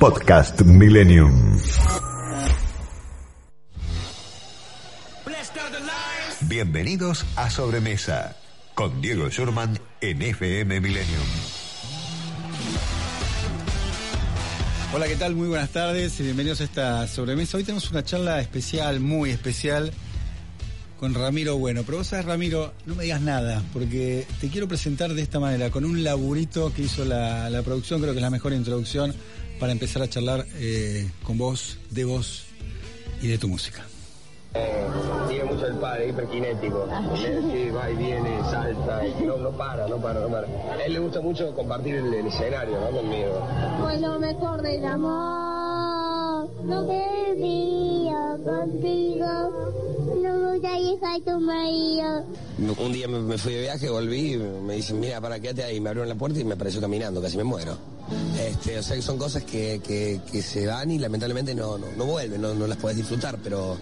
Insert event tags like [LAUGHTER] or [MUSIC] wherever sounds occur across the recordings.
Podcast Millennium. Bienvenidos a Sobremesa con Diego Schurman en FM Millennium. Hola, ¿qué tal? Muy buenas tardes y bienvenidos a esta sobremesa. Hoy tenemos una charla especial, muy especial, con Ramiro Bueno. Pero vos sabes, Ramiro, no me digas nada, porque te quiero presentar de esta manera, con un laburito que hizo la producción, creo que es la mejor introducción para empezar a charlar eh, con vos, de vos y de tu música. Eh, sigue mucho el padre, hiperkinético. Sí, va y viene, salta, y no, no para, no para, no para. A él le gusta mucho compartir el, el escenario, ¿no? Conmigo. Fue lo mejor del amor, lo que contigo. No dejar tu marido. Un día me, me fui de viaje, volví, y me dicen, mira, para quédate ahí. Me abrieron la puerta y me apareció caminando, casi me muero. Este, o sea que son cosas que, que, que se van y lamentablemente no, no, no vuelven, no, no las puedes disfrutar, pero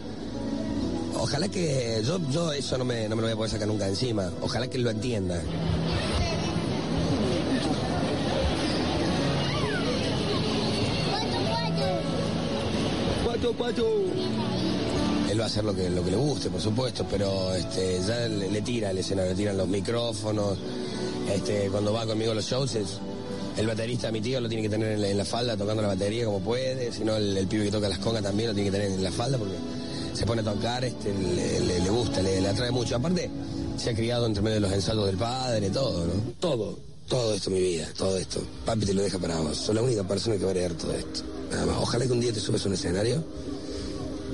ojalá que yo, yo eso no me, no me lo voy a poder sacar nunca encima. Ojalá que lo entienda. Cuatro, cuatro. Él va a hacer lo que, lo que le guste, por supuesto, pero este, ya le, le tira el escenario, le tiran los micrófonos. Este, cuando va conmigo a los shows, es- el baterista, mi tío, lo tiene que tener en la, en la falda tocando la batería como puede. Si no, el, el pibe que toca las congas también lo tiene que tener en la falda porque se pone a tocar, este, le, le- gusta, le, le atrae mucho. Aparte, se ha criado entre medio de los ensayos del padre, todo, ¿no? Todo, todo esto, mi vida, todo esto. Papi te lo deja para vos. Soy la única persona que va a heredar todo esto. Nada más. Ojalá que un día te subes a un escenario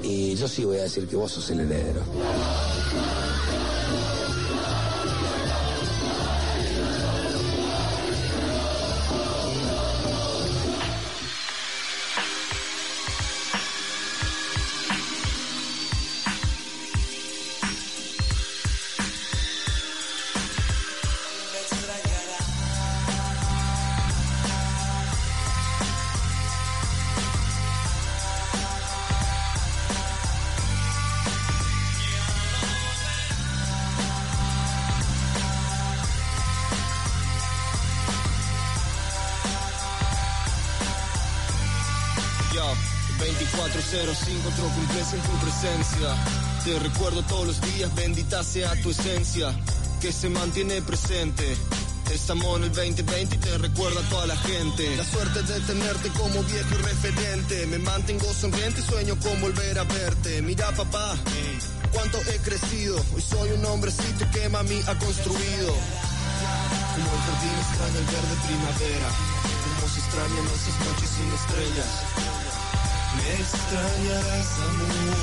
y yo sí voy a decir que vos sos el heredero. Te recuerdo todos los días, bendita sea tu esencia, que se mantiene presente. Estamos en el 2020 y te recuerda a toda la gente. La suerte de tenerte como viejo y referente. Me mantengo sonriente y sueño con volver a verte. Mira papá, cuánto he crecido. Hoy soy un hombrecito que mami ha construido. Como el jardín extraña el verde primavera. Como se extrañan esas noches sin estrellas. Me extrañarás, amor.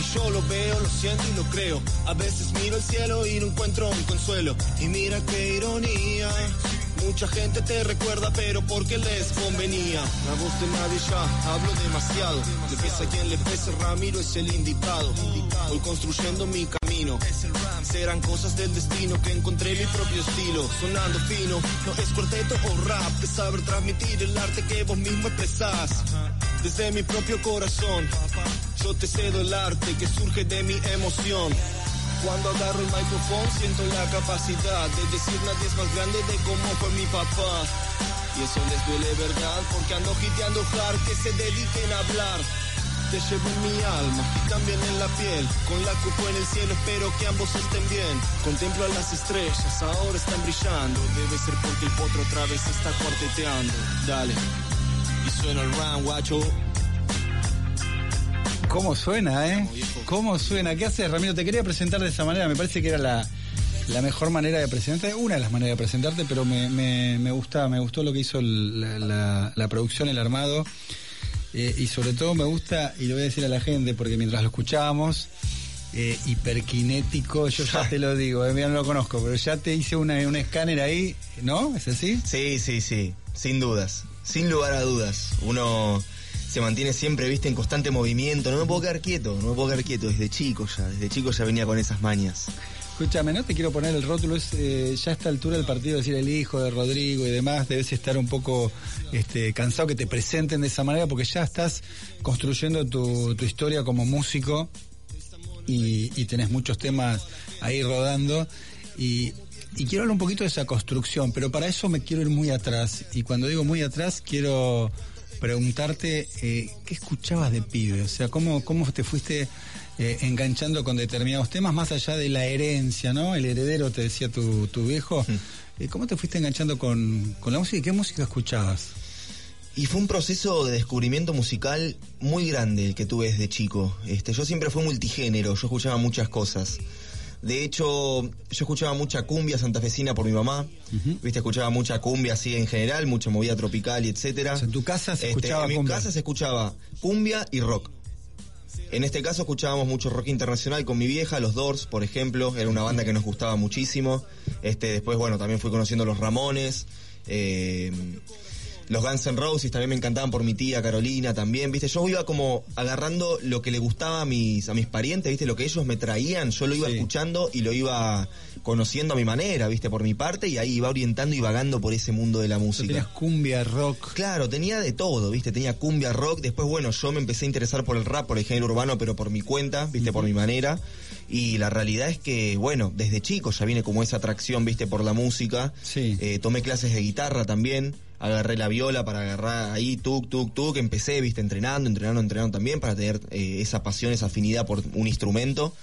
Y yo lo veo, lo siento y lo creo. A veces miro el cielo y no encuentro un consuelo. Y mira qué ironía. Mucha gente te recuerda, pero porque les convenía. La voz de nadie ya, hablo demasiado. Le pesa a quien le pese, Ramiro es el indicado. Voy construyendo mi camino. Serán cosas del destino que encontré mi propio estilo. Sonando fino, no es cuarteto o rap. Es saber transmitir el arte que vos mismo expresás. Desde mi propio corazón, yo te cedo el arte que surge de mi emoción. Cuando agarro el micrófono siento la capacidad de decir nadie es más grande de cómo fue mi papá. Y eso les duele verdad porque ando giteando hard que se dediquen a hablar. Te llevo en mi alma y también en la piel. Con la cupo en el cielo espero que ambos estén bien. Contemplo a las estrellas, ahora están brillando. Debe ser porque el potro otra vez está cuarteteando. Dale. Y suena el round, guacho. ¿Cómo suena, eh? ¿Cómo suena? ¿Qué haces, Ramiro? Te quería presentar de esa manera. Me parece que era la, mejor manera de presentarte, una de las maneras de presentarte, pero me, me, me gustó lo que hizo la, producción, el armado. Eh, y sobre todo me gusta, y lo voy a decir a la gente, porque mientras lo escuchábamos, eh, hiperkinético, yo ya te lo digo, eh, no lo conozco, pero ya te hice una, un escáner ahí, ¿no? ¿Es así? Sí, sí, sí, sin dudas. sin lugar a dudas. Uno se mantiene siempre, viste, en constante movimiento. No me puedo quedar quieto, no me puedo quedar quieto. Desde chico ya, desde chico ya venía con esas mañas. Escúchame, no te quiero poner el rótulo, es eh, ya a esta altura del partido decir el hijo de Rodrigo y demás, debes estar un poco este, cansado que te presenten de esa manera porque ya estás construyendo tu, historia como músico y, y tenés muchos temas ahí rodando y quiero hablar un poquito de esa construcción, pero para eso me quiero ir muy atrás y cuando digo muy atrás quiero preguntarte eh, qué escuchabas de pibe, o sea, cómo, cómo te fuiste eh, enganchando con determinados temas, más allá de la herencia, ¿no? El heredero, te decía tu, tu viejo. Eh, ¿Cómo te fuiste enganchando con, con la música y qué música escuchabas? Y fue un proceso de descubrimiento musical muy grande el que tuve desde chico. Este, yo siempre fui multigénero, yo escuchaba muchas cosas. De hecho, yo escuchaba mucha cumbia santafesina por mi mamá. Viste, escuchaba mucha cumbia así en general, mucha movida tropical y etcétera. O sea, en tu casa se escuchaba En mi cumbia. casa se escuchaba cumbia y rock. En este caso escuchábamos mucho rock internacional con mi vieja, los Doors, por ejemplo, era una banda que nos gustaba muchísimo. Este, después, bueno, también fui conociendo los Ramones, eh, los Guns N' Roses también me encantaban por mi tía Carolina también, viste, yo iba como agarrando lo que le gustaba a mis, a mis parientes, viste, lo que ellos me traían, yo lo iba Sí. escuchando y lo iba conociendo a mi manera, viste, por mi parte, y ahí iba orientando y vagando por ese mundo de la música. tenías cumbia, rock. Claro, tenía de todo, ¿viste? Tenía cumbia, rock. Después, bueno, yo me empecé a interesar por el rap, por el género urbano, pero por mi cuenta, ¿viste? Por mi manera. Y la realidad es que, bueno, desde chico ya viene como esa atracción, ¿viste? Por la música. Sí. Eh, tomé clases de guitarra también. Agarré la viola para agarrar ahí, tuk, tuk, tuk. Empecé, ¿viste? Entrenando, entrenando, entrenando también para tener eh, esa pasión, esa afinidad por un instrumento.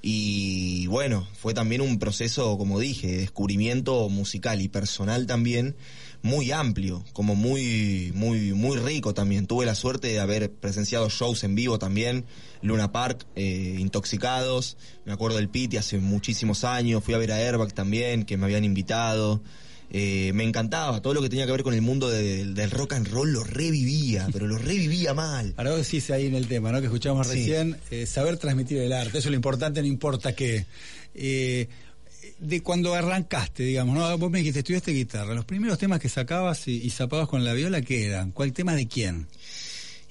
Y bueno, fue también un proceso, como dije, de descubrimiento musical y personal también muy amplio, como muy, muy, muy rico también. Tuve la suerte de haber presenciado shows en vivo también, Luna Park, eh, Intoxicados, me acuerdo del Piti hace muchísimos años, fui a ver a Airbag también, que me habían invitado. Eh, me encantaba, todo lo que tenía que ver con el mundo de- del rock and roll lo revivía, pero lo revivía mal. [LAUGHS] Ahora vos decís ahí en el tema, ¿no? Que escuchamos Sí. recién, eh, saber transmitir el arte, eso es lo importante, no importa qué. Eh, de cuando arrancaste, digamos, ¿no? Vos me dijiste, estudiaste guitarra, los primeros temas que sacabas y, y zapabas con la viola, ¿qué eran? ¿Cuál tema de quién?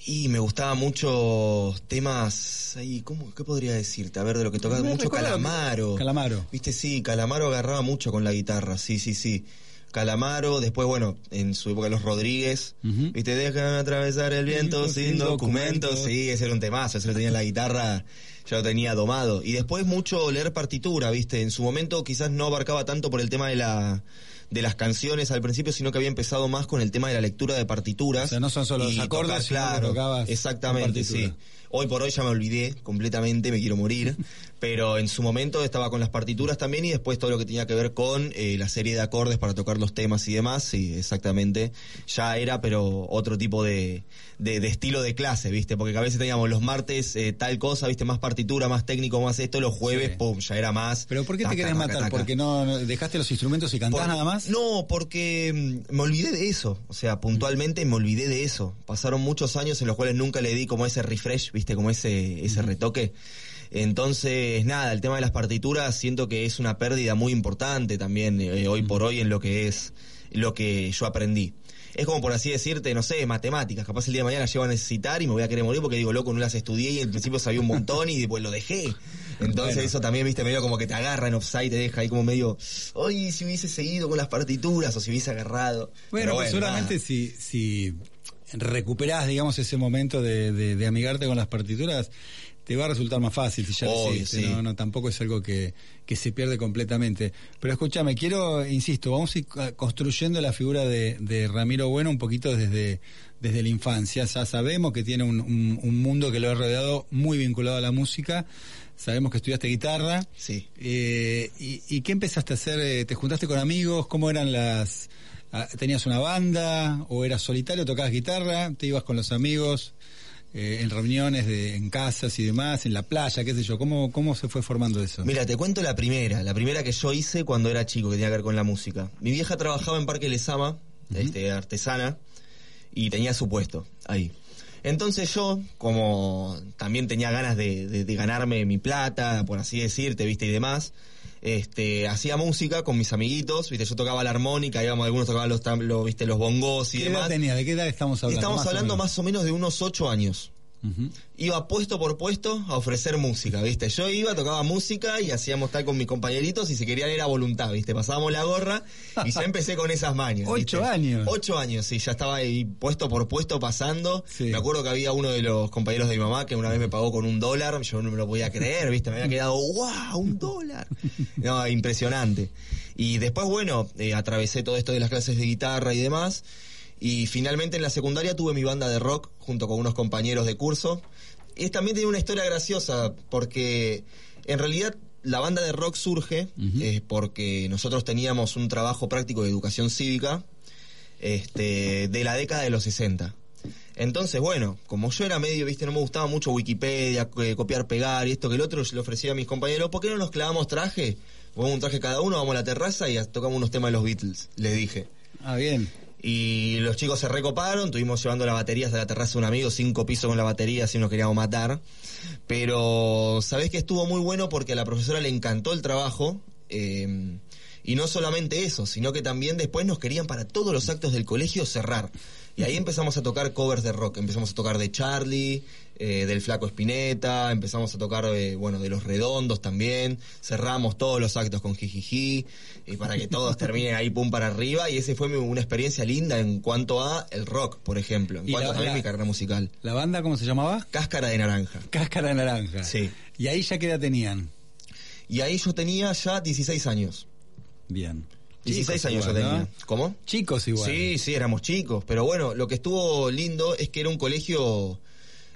Y me gustaba mucho temas ahí, ¿cómo, ¿qué podría decirte? A ver, de lo que tocaba, Me mucho Calamaro. Calamaro. Viste, sí, Calamaro agarraba mucho con la guitarra, sí, sí, sí. Calamaro, después, bueno, en su época los Rodríguez, viste, déjame atravesar el viento Sin sin documentos, documentos. sí, ese era un temazo, ese lo tenía en la guitarra, ya lo tenía domado. Y después mucho leer partitura, viste, en su momento quizás no abarcaba tanto por el tema de la de las canciones al principio, sino que había empezado más con el tema de la lectura de partituras. O sea, no son solo los acordes, tocar, claro, exactamente, sí. Hoy por hoy ya me olvidé completamente, me quiero morir, [LAUGHS] pero en su momento estaba con las partituras también y después todo lo que tenía que ver con eh, la serie de acordes para tocar los temas y demás, sí, exactamente. Ya era, pero otro tipo de, de, de estilo de clase, ¿viste? Porque a veces teníamos los martes eh, tal cosa, ¿viste? Más partitura, más técnico, más esto, los jueves, Sí. pum, ya era más. ¿Pero por qué te querés taca, matar? taca. ¿Porque no, no- dejaste los instrumentos y cantás Por- nada más? No, porque mm, me olvidé de eso. O sea, puntualmente me olvidé de eso. Pasaron muchos años en los cuales nunca le di como ese refresh, viste, como ese, ese retoque. Entonces, nada, el tema de las partituras siento que es una pérdida muy importante también eh, hoy por hoy en lo que es lo que yo aprendí. Es como por así decirte, no sé, matemáticas. Capaz el día de mañana llego a necesitar y me voy a querer morir porque digo, loco, no las estudié y al principio sabía un montón y después lo dejé. Entonces Bueno. eso también, viste, medio como que te agarra en offside, te deja ahí como medio, ay, si hubiese seguido con las partituras o si hubiese agarrado. Bueno, Pero pues seguramente nada. si, si recuperás, digamos, ese momento de, de- de amigarte con las partituras, te va a resultar más fácil si ya lo Obvio, hiciste, sí. no, no, tampoco es algo que, que se pierde completamente. Pero escúchame, quiero, insisto, vamos a ir construyendo la figura de, de Ramiro Bueno un poquito desde, desde la infancia. Ya sabemos que tiene un, un- un mundo que lo ha rodeado muy vinculado a la música. Sabemos que estudiaste guitarra. Sí. Eh, y, ¿Y qué empezaste a hacer? Eh, ¿Te juntaste con amigos? ¿Cómo eran las...? ah, ¿Tenías una banda? ¿O eras solitario? ¿Tocabas guitarra? ¿Te ibas con los amigos? Eh, en reuniones, de, en casas y demás, en la playa, qué sé yo. ¿Cómo, cómo se fue formando eso? Mira, te cuento la primera, la primera que yo hice cuando era chico, que tenía que ver con la música. Mi vieja trabajaba en Parque Lesama, este, artesana, y tenía su puesto ahí. Entonces yo, como también tenía ganas de, de- de ganarme mi plata, por así decirte, viste, y demás, este, hacía música con mis amiguitos, viste, yo tocaba la armónica, íbamos, algunos tocaban los, los, viste, los bongos y ¿Qué edad demás. tenía? ¿De qué edad estamos hablando? Estamos Más hablando más o menos de unos ocho años. Iba puesto por puesto a ofrecer música, ¿viste? Yo iba, tocaba música y hacíamos tal con mis compañeritos y si querían era voluntad, ¿viste? Pasábamos la gorra y ya empecé con esas mañas. [LAUGHS] ¿viste? Ocho años. Ocho años, sí, ya estaba ahí puesto por puesto pasando. Sí. Me acuerdo que había uno de los compañeros de mi mamá que una vez me pagó con un dólar, yo no me lo podía creer, ¿viste? Me había quedado, ¡wow! ¡Un dólar! [LAUGHS] No, impresionante. Y después, bueno, eh, atravesé todo esto de las clases de guitarra y demás. Y finalmente en la secundaria tuve mi banda de rock junto con unos compañeros de curso. Y también tiene una historia graciosa porque en realidad la banda de rock surge eh, porque nosotros teníamos un trabajo práctico de educación cívica este, de la década de los 60. Entonces, bueno, como yo era medio, viste, no me gustaba mucho Wikipedia, eh, copiar, pegar y esto que el otro, yo le ofrecía a mis compañeros, ¿por qué no nos clavamos traje? Ponemos un traje cada uno, vamos a la terraza y tocamos unos temas de los Beatles, les dije. Ah, bien. Y los chicos se recoparon, estuvimos llevando la batería hasta la terraza de un amigo, cinco pisos con la batería, así nos queríamos matar. Pero, ¿sabés que estuvo muy bueno? Porque a la profesora le encantó el trabajo. eh, y no solamente eso, sino que también después nos querían para todos los actos del colegio cerrar. Y ahí empezamos a tocar covers de rock. Empezamos a tocar de Charlie, eh, del Flaco Espineta, empezamos a tocar, eh, bueno, de Los Redondos también. Cerramos todos los actos con Jijiji, y para que todos [LAUGHS] terminen ahí pum para arriba. Y ese fue mi- una experiencia linda en cuanto a el rock, por ejemplo. En Y cuanto la- también la- mi carrera musical. ¿La banda cómo se llamaba? Cáscara de naranja. Cáscara de naranja. Sí. ¿Y ahí ya qué edad tenían? Y ahí yo tenía ya 16 años. Bien. 16 Chicos años yo igual, tenía. ¿no? ¿Cómo? Chicos igual. Sí, sí, éramos chicos. Pero bueno, lo que estuvo lindo es que era un colegio,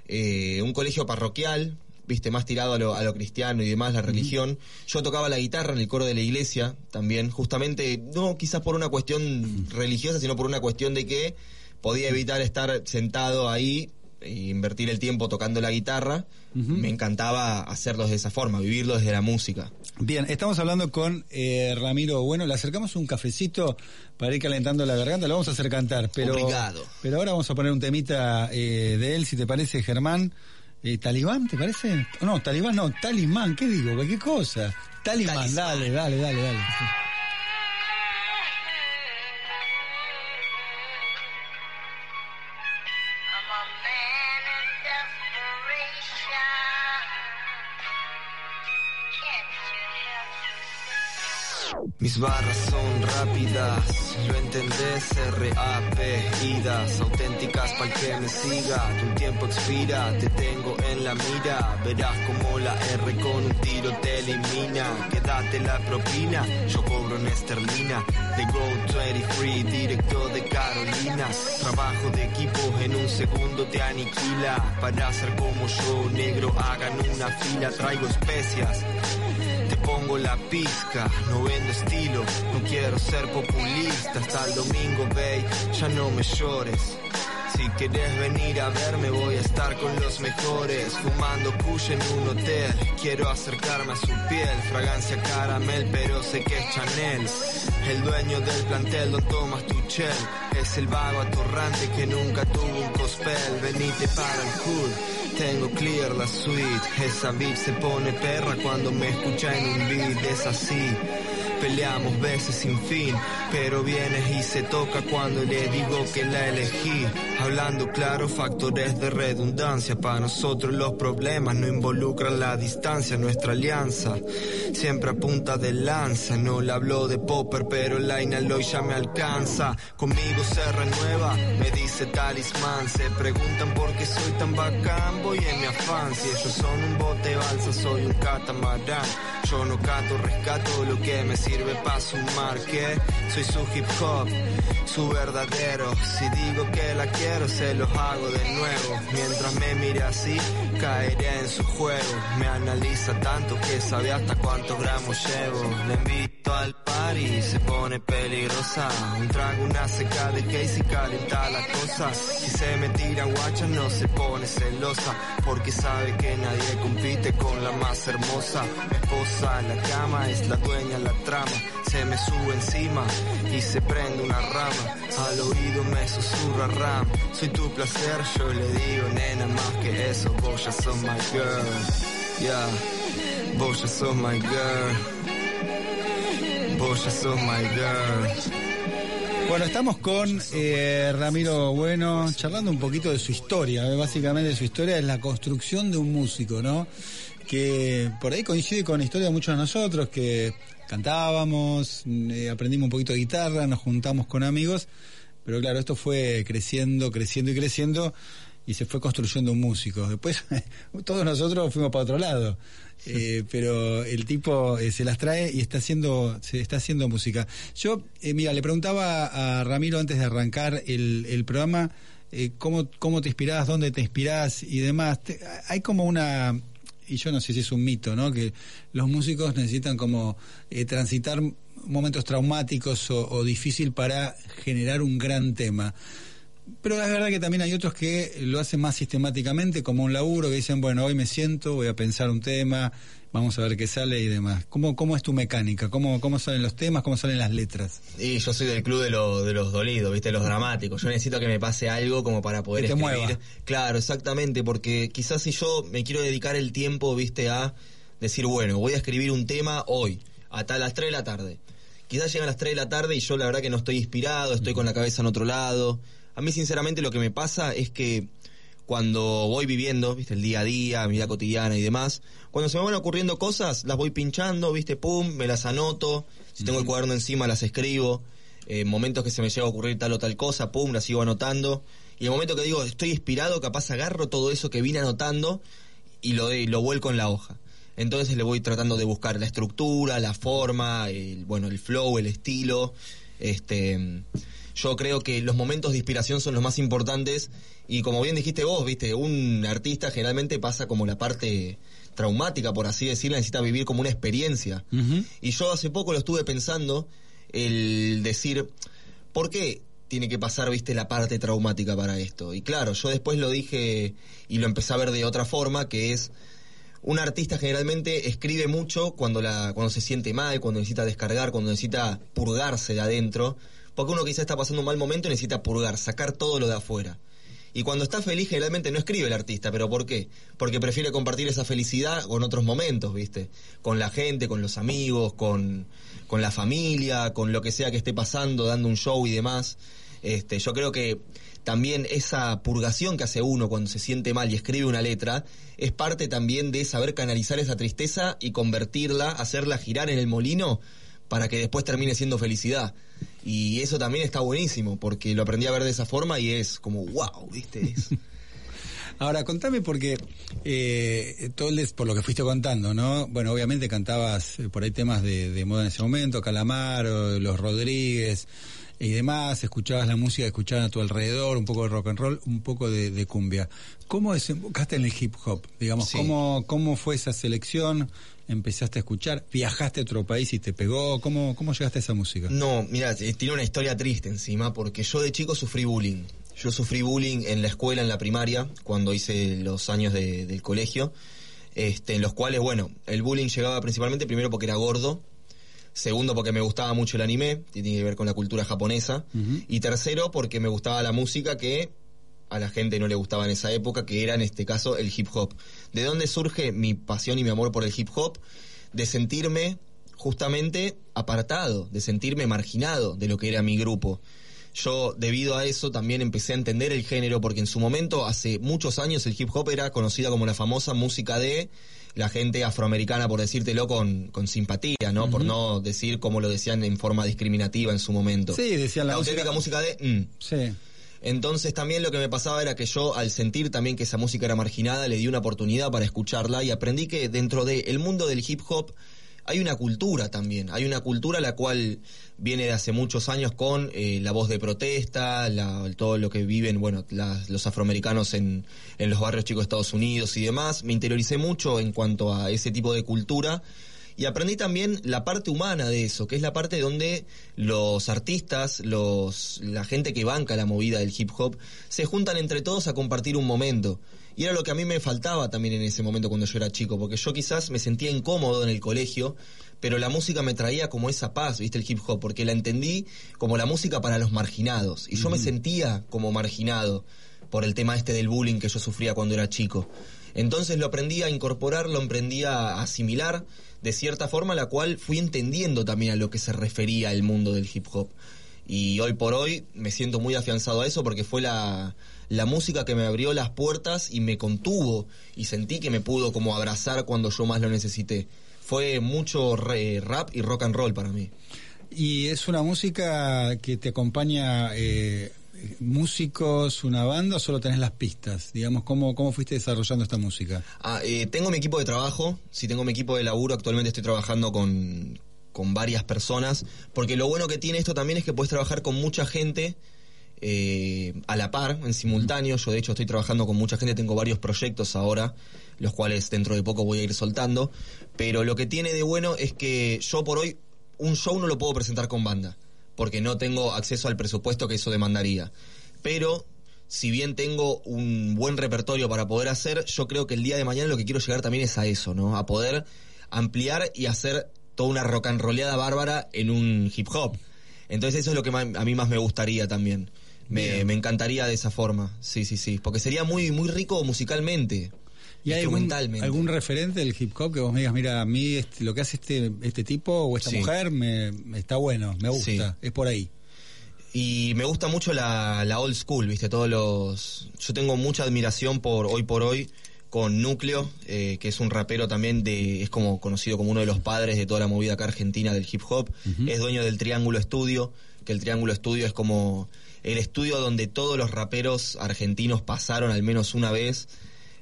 eh, un colegio parroquial, viste, más tirado a lo, a lo cristiano y demás, la religión. Yo tocaba la guitarra en el coro de la iglesia también, justamente, no quizás por una cuestión religiosa, sino por una cuestión de que podía evitar estar sentado ahí invertir el tiempo tocando la guitarra. Me encantaba hacerlo de esa forma, vivirlo desde la música. Bien, estamos hablando con eh, Ramiro Bueno. Le acercamos un cafecito para ir calentando la garganta. Lo vamos a hacer cantar, pero. Pero ahora vamos a poner un temita eh, de él, si te parece, Germán. Eh, ¿Talibán, te parece? No, Talibán no, Talimán, ¿qué digo? Cualquier cosa. Talimán, Talismán. dale, dale, dale, dale. Mis barras son rápidas, lo entendés, RAP, idas, auténticas para que me siga. Tu tiempo expira, te tengo en la mira. Verás como la R con un tiro te elimina. Quédate la propina, yo cobro en esterlina. De Go 23, directo de Carolina. Trabajo de equipo en un segundo te aniquila. Para ser como yo, negro, hagan una fila. Traigo especias. Pongo la pizca, no vendo estilo, no quiero ser populista. Hasta el domingo, babe, ya no me llores. Si querés venir a verme voy a estar con los mejores. Fumando kush en un hotel. Quiero acercarme a su piel. Fragancia caramel pero sé que es Chanel. El dueño del plantel Don Thomas Tuchel. Es el vago atorrante que nunca tuvo un cospel. Venite para el hood tengo clear la suite, esa beat se pone perra cuando me escucha en un beat, es así. Peleamos veces sin fin, pero vienes y se toca cuando le digo que la elegí. Hablando claro, factores de redundancia. Para nosotros los problemas no involucran la distancia, nuestra alianza. Siempre a punta de lanza, no le hablo de popper, pero la inhaló y ya me alcanza. Conmigo se renueva, me dice talismán. Se preguntan por qué soy tan bacán, voy en mi afán. Si ellos son un bote balsa, soy un catamarán. Yo no cato, rescato lo que me sirve para sumar. Que soy su hip hop, su verdadero. Si digo que la quiero, se los hago de nuevo. Mientras me mire así, caeré en su juego. Me analiza tanto que sabe hasta cuántos gramos llevo. Le invito al party, se pone peligrosa. Un trago, una seca de case y calienta la cosa. Si se me tira guacha, no se pone celosa. Porque sabe que nadie compite con la más hermosa. Mi esposa en la cama es la dueña la trama. Se me sube encima y se prende una rama. Al oído me susurra ram. Soy tu placer, yo le digo, nena, más que eso. Vos ya sos my girl. Yeah, vos ya sos my girl. Vos ya sos my girl. Bueno, estamos con eh, Ramiro Bueno, charlando un poquito de su historia. ¿eh? Básicamente su historia es la construcción de un músico, ¿no? Que por ahí coincide con la historia de muchos de nosotros, que cantábamos, eh, aprendimos un poquito de guitarra, nos juntamos con amigos, pero claro, esto fue creciendo, creciendo y creciendo y se fue construyendo un músico. Después [LAUGHS] todos nosotros fuimos para otro lado. Eh, pero el tipo eh, se las trae y está haciendo, se está haciendo música. Yo, eh, mira, le preguntaba a Ramiro antes de arrancar el, el programa cómo, cómo te inspirás, dónde te inspirás y demás. Te- hay como una, y yo no sé si es un mito, ¿no? Que los músicos necesitan como eh, transitar momentos traumáticos o, o difícil para generar un gran tema. Pero es verdad que también hay otros que lo hacen más sistemáticamente, como un laburo, que dicen, bueno, hoy me siento, voy a pensar un tema, vamos a ver qué sale y demás. ¿Cómo, cómo es tu mecánica? ¿Cómo, ¿Cómo salen los temas? ¿Cómo salen las letras? Y yo soy del club de, lo- de los dolidos, ¿viste? Los dramáticos. Yo necesito que me pase algo como para poder Que te escribir. mueva. Claro, exactamente, porque quizás si yo me quiero dedicar el tiempo, ¿viste? A decir, bueno, voy a escribir un tema hoy, hasta las 3 de la tarde. Quizás llegan las 3 de la tarde y yo la verdad que no estoy inspirado, estoy con la cabeza en otro lado. A mí sinceramente lo que me pasa es que cuando voy viviendo, viste, el día a día, mi vida cotidiana y demás, cuando se me van ocurriendo cosas, las voy pinchando, viste, pum, me las anoto, si tengo el cuaderno encima las escribo, eh, momentos que se me llega a ocurrir tal o tal cosa, pum, las sigo anotando, y el momento que digo estoy inspirado, capaz agarro todo eso que vine anotando y lo, de- lo vuelco en la hoja. Entonces le voy tratando de buscar la estructura, la forma, el, bueno, el flow, el estilo, este yo creo que los momentos de inspiración son los más importantes y como bien dijiste vos, viste, un artista generalmente pasa como la parte traumática, por así decirlo, necesita vivir como una experiencia. Y yo hace poco lo estuve pensando, el decir, ¿por qué tiene que pasar, viste, la parte traumática para esto? Y claro, yo después lo dije y lo empecé a ver de otra forma, que es, un artista generalmente escribe mucho cuando, la, cuando se siente mal, cuando necesita descargar, cuando necesita purgarse de adentro, porque uno quizá está pasando un mal momento y necesita purgar, sacar todo lo de afuera. Y cuando está feliz generalmente no escribe el artista, pero ¿por qué? Porque prefiere compartir esa felicidad con otros momentos, ¿viste? Con la gente, con los amigos, con, con la familia, con lo que sea que esté pasando, dando un show y demás. Este, yo creo que también esa purgación que hace uno cuando se siente mal y escribe una letra es parte también de saber canalizar esa tristeza y convertirla, hacerla girar en el molino para que después termine siendo felicidad. Y eso también está buenísimo, porque lo aprendí a ver de esa forma y es como, wow, ¿viste? Es- [LAUGHS] Ahora, contame porque eh, todo el des- por lo que fuiste contando, ¿no? Bueno, obviamente cantabas eh, por ahí temas de, de moda en ese momento, Calamaro, Los Rodríguez y demás, escuchabas la música, escuchaban a tu alrededor, un poco de rock and roll, un poco de, de cumbia. ¿Cómo desembocaste en el hip hop? Digamos, Sí. ¿cómo, ¿cómo fue esa selección? ¿Empezaste a escuchar? ¿Viajaste a otro país y te pegó? ¿Cómo, cómo llegaste a esa música? No, mira, eh, tiene una historia triste encima, porque yo de chico sufrí bullying. Yo sufrí bullying en la escuela, en la primaria, cuando hice los años de- del colegio, este, en los cuales, bueno, el bullying llegaba principalmente primero porque era gordo, segundo porque me gustaba mucho el anime, que tiene que ver con la cultura japonesa, y tercero porque me gustaba la música que a la gente no le gustaba en esa época, que era en este caso el hip hop. ¿De dónde surge mi pasión y mi amor por el hip hop? De sentirme justamente apartado, de sentirme marginado de lo que era mi grupo. Yo, debido a eso, también empecé a entender el género, porque en su momento, hace muchos años, el hip hop era conocida como la famosa música de la gente afroamericana, por decírtelo con, con simpatía, ¿no? Por no decir como lo decían en forma discriminativa en su momento. Sí, decían la, La auténtica música de... mm. Sí. Entonces también lo que me pasaba era que yo al sentir también que esa música era marginada le di una oportunidad para escucharla y aprendí que dentro del mundo del hip hop hay una cultura también, hay una cultura la cual viene de hace muchos años con eh, la voz de protesta, la- todo lo que viven, bueno, las- los afroamericanos en, en los barrios chicos de Estados Unidos y demás. Me interioricé mucho en cuanto a ese tipo de cultura y aprendí también la parte humana de eso, que es la parte donde los artistas, los, la gente que banca la movida del hip hop, se juntan entre todos a compartir un momento. Y era lo que a mí me faltaba también en ese momento cuando yo era chico, porque yo quizás me sentía incómodo en el colegio, pero la música me traía como esa paz, viste, el hip hop, porque la entendí como la música para los marginados. Y yo me sentía como marginado por el tema este del bullying que yo sufría cuando era chico. Entonces lo aprendí a incorporar, lo aprendí a asimilar de cierta forma la cual fui entendiendo también a lo que se refería el mundo del hip hop. Y hoy por hoy me siento muy afianzado a eso porque fue la, la música que me abrió las puertas y me contuvo y sentí que me pudo como abrazar cuando yo más lo necesité. Fue mucho re- rap y rock and roll para mí. Y es una música que te acompaña eh, músicos, una banda, o solo tenés las pistas? Digamos, ¿cómo, cómo fuiste desarrollando esta música? Ah, eh, tengo mi equipo de trabajo, sí tengo mi equipo de laburo, actualmente estoy trabajando con, con varias personas, porque lo bueno que tiene esto también es que puedes trabajar con mucha gente eh, a la par, en simultáneo. Yo de hecho estoy trabajando con mucha gente, tengo varios proyectos ahora, los cuales dentro de poco voy a ir soltando, pero lo que tiene de bueno es que yo por hoy un show no lo puedo presentar con banda, porque no tengo acceso al presupuesto que eso demandaría. Pero si bien tengo un buen repertorio para poder hacer, yo creo que el día de mañana lo que quiero llegar también es a eso, ¿no? A poder ampliar y hacer toda una rock and rollada bárbara en un hip hop. Entonces eso es lo que a mí más me gustaría también. Me, me encantaría de esa forma, sí, sí, sí. Porque sería muy, muy rico musicalmente, ¿Y hay algún, referente del hip hop que vos me digas, mira, a mí este- lo que hace este, este tipo o esta Sí. mujer me, está bueno, me gusta, Sí. es por ahí? Y me gusta mucho la, la old school, ¿viste? Todos los... Yo tengo mucha admiración por hoy por hoy con Núcleo, eh, que es un rapero también de... Es como conocido como uno de los padres de toda la movida acá argentina del hip hop. Es dueño del Triángulo Estudio, que el Triángulo Estudio es como el estudio donde todos los raperos argentinos pasaron al menos una vez.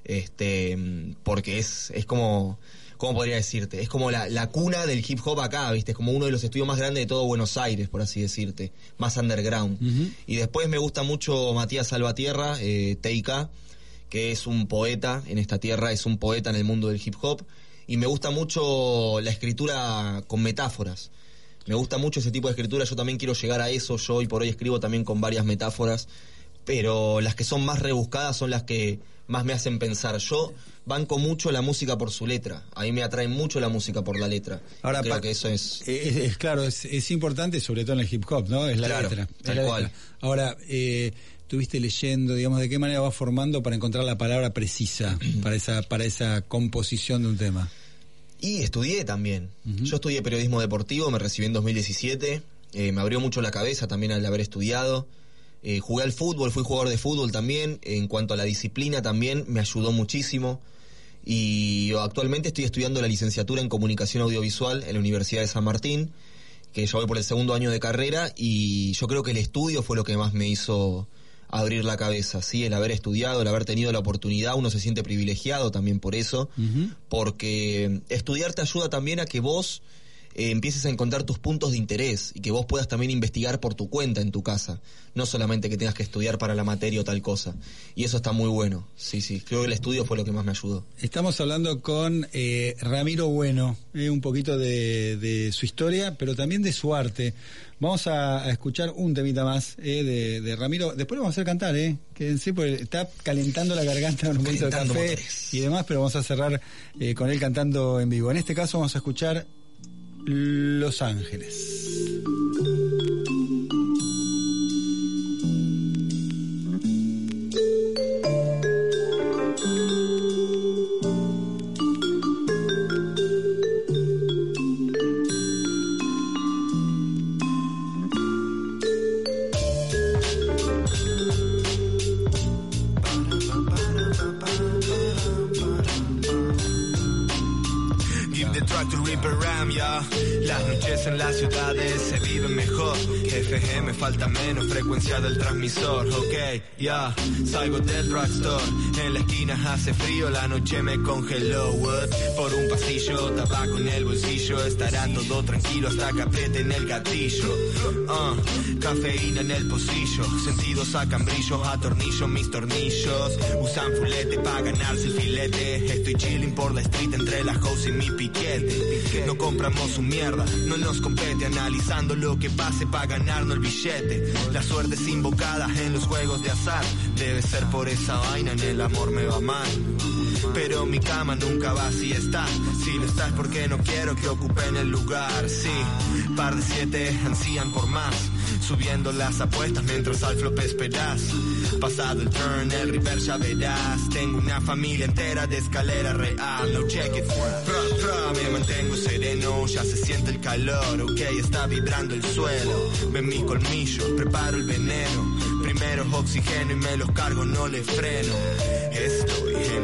Este, porque es, es como... ¿Cómo podría decirte? Es como la, la cuna del hip hop acá, ¿viste? Es como uno de los estudios más grandes de todo Buenos Aires, por así decirte. Más underground. Y después me gusta mucho Matías Salvatierra, eh, TIK, que es un poeta en esta tierra, es un poeta en el mundo del hip hop. Y me gusta mucho la escritura con metáforas. Me gusta mucho ese tipo de escritura, yo también quiero llegar a eso, yo hoy por hoy escribo también con varias metáforas, pero las que son más rebuscadas son las que más me hacen pensar. Yo banco mucho la música por su letra, a mí me atrae mucho la música por la letra. Ahora, Y creo que eso es... Eh, Es, es claro, es, es importante, sobre todo en el hip hop, ¿no? Es la Claro, letra. tal la cual. letra. Ahora, eh, estuviste leyendo, digamos, de qué manera vas formando para encontrar la palabra precisa [CLEARS THROAT] para esa, para esa composición de un tema. Y estudié también. Yo estudié periodismo deportivo, me recibí en 2017. eh, me abrió mucho la cabeza también al haber estudiado. Eh, jugué al fútbol, fui jugador de fútbol también. En cuanto a la disciplina también me ayudó muchísimo. Y actualmente estoy estudiando la licenciatura en comunicación audiovisual en la Universidad de San Martín, que ya voy por el segundo año de carrera y yo creo que el estudio fue lo que más me hizo abrir la cabeza, sí, el haber estudiado, el haber tenido la oportunidad, uno se siente privilegiado también por eso, porque estudiar te ayuda también a que vos eh, empieces a encontrar tus puntos de interés y que vos puedas también investigar por tu cuenta en tu casa, no solamente que tengas que estudiar para la materia o tal cosa. Y eso está muy bueno, sí, sí, creo que el estudio fue lo que más me ayudó. Estamos hablando con eh, Ramiro Bueno, eh, un poquito de, de su historia, pero también de su arte. Vamos a, a escuchar un temita más eh, de, de Ramiro. Después lo vamos a hacer cantar, ¿eh? Quédense, porque está calentando la garganta con un poquito de café motores. y demás, pero vamos a cerrar con él cantando en vivo. En este caso vamos a escuchar Los Ángeles. FM falta menos frecuencia del transmisor. Ok, ya. Salgo del drugstore. En la esquina hace frío, la noche me congeló. What? Por un pasillo, tabaco en el bolsillo. Estará todo tranquilo hasta que aprieten el gatillo. Ah, cafeína en el pocillo. Sentidos sacan brillos, atornillo mis tornillos. Usan fulete para ganarse el filete. Estoy chilling por la street entre las house y mi piquete. No compramos su mierda, no nos compete. Analizando lo que pase para ganarnos el billete. La suerte es invocada en los juegos de azar. Debe ser por esa vaina, en el amor me va mal. Pero mi cama nunca va si está. Si lo estás porque no quiero que ocupen el lugar. Sí, par de siete ansían por más. Subiendo las apuestas mientras al flop esperás. Pasado el turn, el reverse ya verás. Tengo una familia entera de escalera real. No check it. Pra, me mantengo sereno, ya se siente el calor. Ok, está vibrando el suelo. Ven mis colmillos, preparo el veneno. Primero oxígeno y me los cargo, no le freno.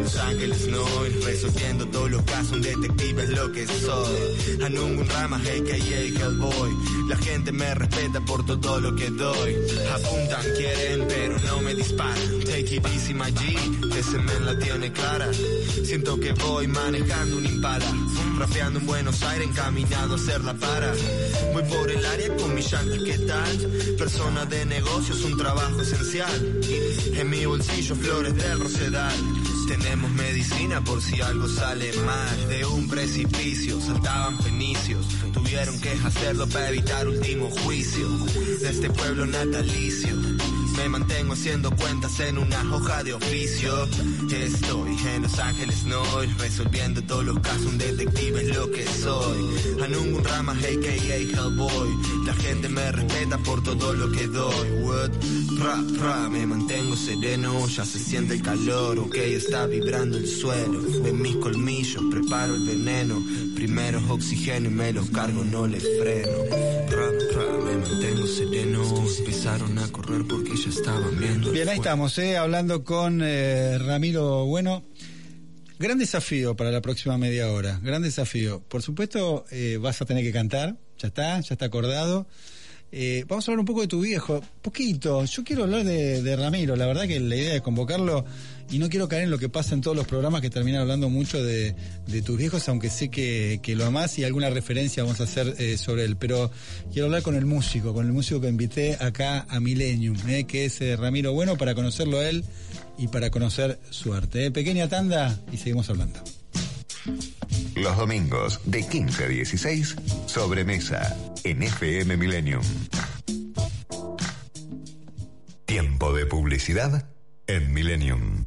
Los Ángeles, no resolviendo todos los casos. Un detective es lo que soy. Anungun Rama, a.k.a. Hellboy. La gente me respeta por todo lo que doy. Apuntan, quieren, pero no me disparan. Take it easy, my G. Ese men la tiene clara. Siento que voy manejando un impala. Rapeando en Buenos Aires, encaminado a hacer la para. Voy por el área con mis llantas, ¿qué tal? Persona de negocios, un trabajo esencial. En mi bolsillo, flores del rosedal. Tenemos medicina por si algo sale mal. De un precipicio saltaban fenicios. Tuvieron que hacerlo para evitar último juicio. De este pueblo natalicio. Me mantengo haciendo cuentas en una hoja de oficio. Estoy en Los Ángeles, no resolviendo todos los casos. Un detective es lo que soy. Anungun Rama, a.k.a. Hellboy. La gente me respeta por todo lo que doy. What? Pra, pra, me mantengo sereno. Ya se siente el calor, ok, está vibrando el suelo. Ven mis colmillos, preparo el veneno. Primero oxígeno y me los cargo, no le freno. Pra, pra, me mantengo sereno. Empezaron a correr porque ya estaban viendo. el Bien, ahí estamos, eh, hablando con eh, Ramiro Bueno. Gran desafío para la próxima media hora, gran desafío. Por supuesto, eh, vas a tener que cantar, ya está, ya está acordado. Eh, vamos a hablar un poco de tu viejo, poquito. Yo quiero hablar de, de Ramiro, la verdad que la idea es convocarlo y no quiero caer en lo que pasa en todos los programas que terminan hablando mucho de, tus viejos, aunque sé que, que lo amás y alguna referencia vamos a hacer eh, sobre él. Pero quiero hablar con el músico, con el músico que invité acá a Millennium, eh, que es eh, Ramiro Bueno, para conocerlo a él y para conocer su arte. Pequeña tanda y seguimos hablando. Los domingos de 15 a 16, sobremesa en FM Millennium. Tiempo de publicidad en Millennium.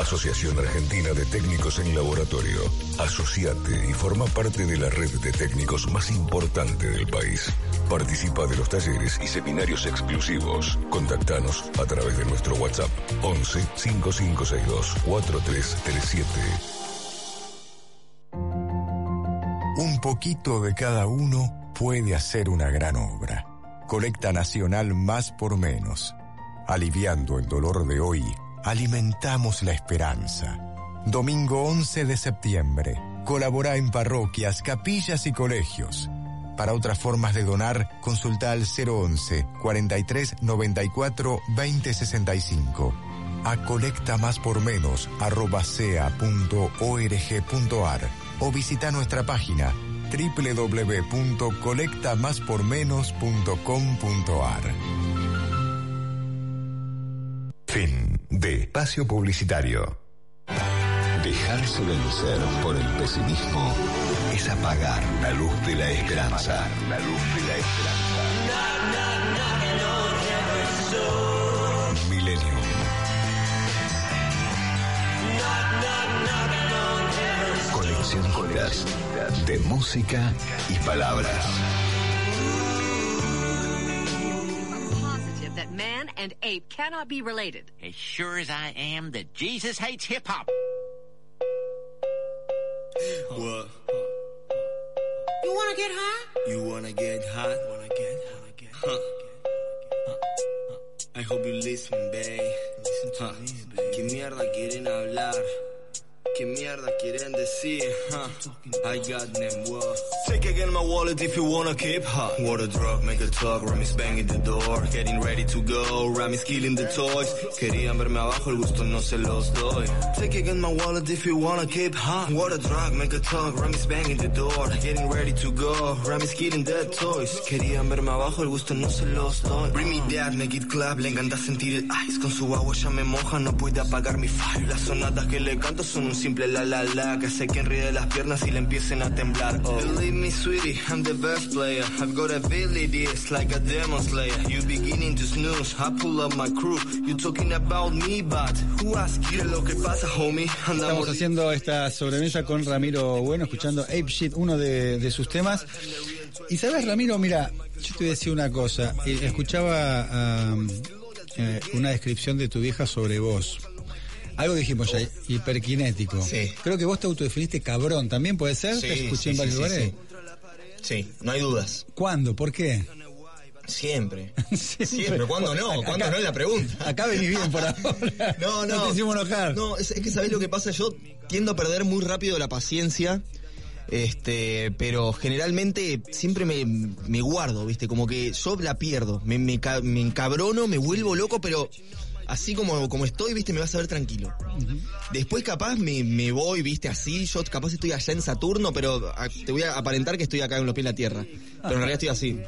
Asociación Argentina de Técnicos en Laboratorio. Asociate y forma parte de la red de técnicos más importante del país. Participa de los talleres y seminarios exclusivos. Contactanos a través de nuestro WhatsApp 11 5562 4337. Un poquito de cada uno puede hacer una gran obra. Colecta Nacional Más por Menos. Aliviando el dolor de hoy, alimentamos la esperanza. Domingo 11 de septiembre. Colabora en parroquias, capillas y colegios. Para otras formas de donar, consulta al 011 43 94 20 65. A colecta más por menos arroba sea.org.ar o visita nuestra página www.colectamáspormenos.com.ar. Fin de espacio publicitario. Dejarse vencer por el pesimismo es apagar la luz de la esperanza. La luz de la esperanza. Millennium. Colección de música y palabras. And ape cannot be related. As sure as I am that Jesus hates hip hop. What? You wanna get high? You wanna get hot? Wanna get, wanna get. Huh. I hope you listen, babe. Huh. ¿Qué mierda quieren hablar? ¿Qué mierda quieren decir? I got them, what? Take again my wallet if you wanna keep hot. Water drop, make a talk, Rami's banging the door. Getting ready to go, Rami's killing the toys. Querían verme abajo, el gusto no se los doy. Take again my wallet if you wanna keep hot. Water drop, make a talk, Rami's banging the door. Getting ready to go, Rami's killing the toys. Querían verme abajo, el gusto no se los doy. Bring me that, make it clap, le encanta sentir el ice. Con su agua ya me moja, no puede apagar mi fire. Las sonatas que le canto son un simple la la la. Que hace que enríe las piernas y le empiecen a temblar. Oh. Believe me, sweetie, I'm the best player. I've got abilities like a demon slayer. You beginning to snooze, I pull up my crew. You talking about me, but who asked you lo que pasa, homie? Anda Estamos haciendo esta sobremesa con Ramiro Bueno, escuchando Ape Shit, uno de, de sus temas. Y sabes, Ramiro, mira, yo te voy a decir una cosa. Eh, Escuchaba ah, eh, una descripción de tu vieja sobre vos. Algo dijimos ya, hiperkinético. Sí. Creo que vos te autodefiniste cabrón, ¿también puede ser? Sí, te escuché sí, en varios sí, lugares. Sí, no hay dudas. ¿Cuándo? ¿Por qué? Siempre. [LAUGHS] Siempre. ¿Cuándo no? ¿Cuándo no es la pregunta? Acá venís bien por [LAUGHS] ahora. No, no. No te hicimos enojar. No, es, es que sabés lo que pasa, yo tiendo a perder muy rápido la paciencia. Este, pero generalmente siempre me, me guardo, ¿viste? Como que yo la pierdo. Me, me, me encabrono, me vuelvo loco, pero así como, como estoy, ¿viste? Me vas a ver tranquilo. Después capaz me, me voy, ¿viste? Así, yo capaz estoy allá en Saturno, pero a- te voy a aparentar que estoy acá en los pies de la Tierra. Pero en realidad estoy así.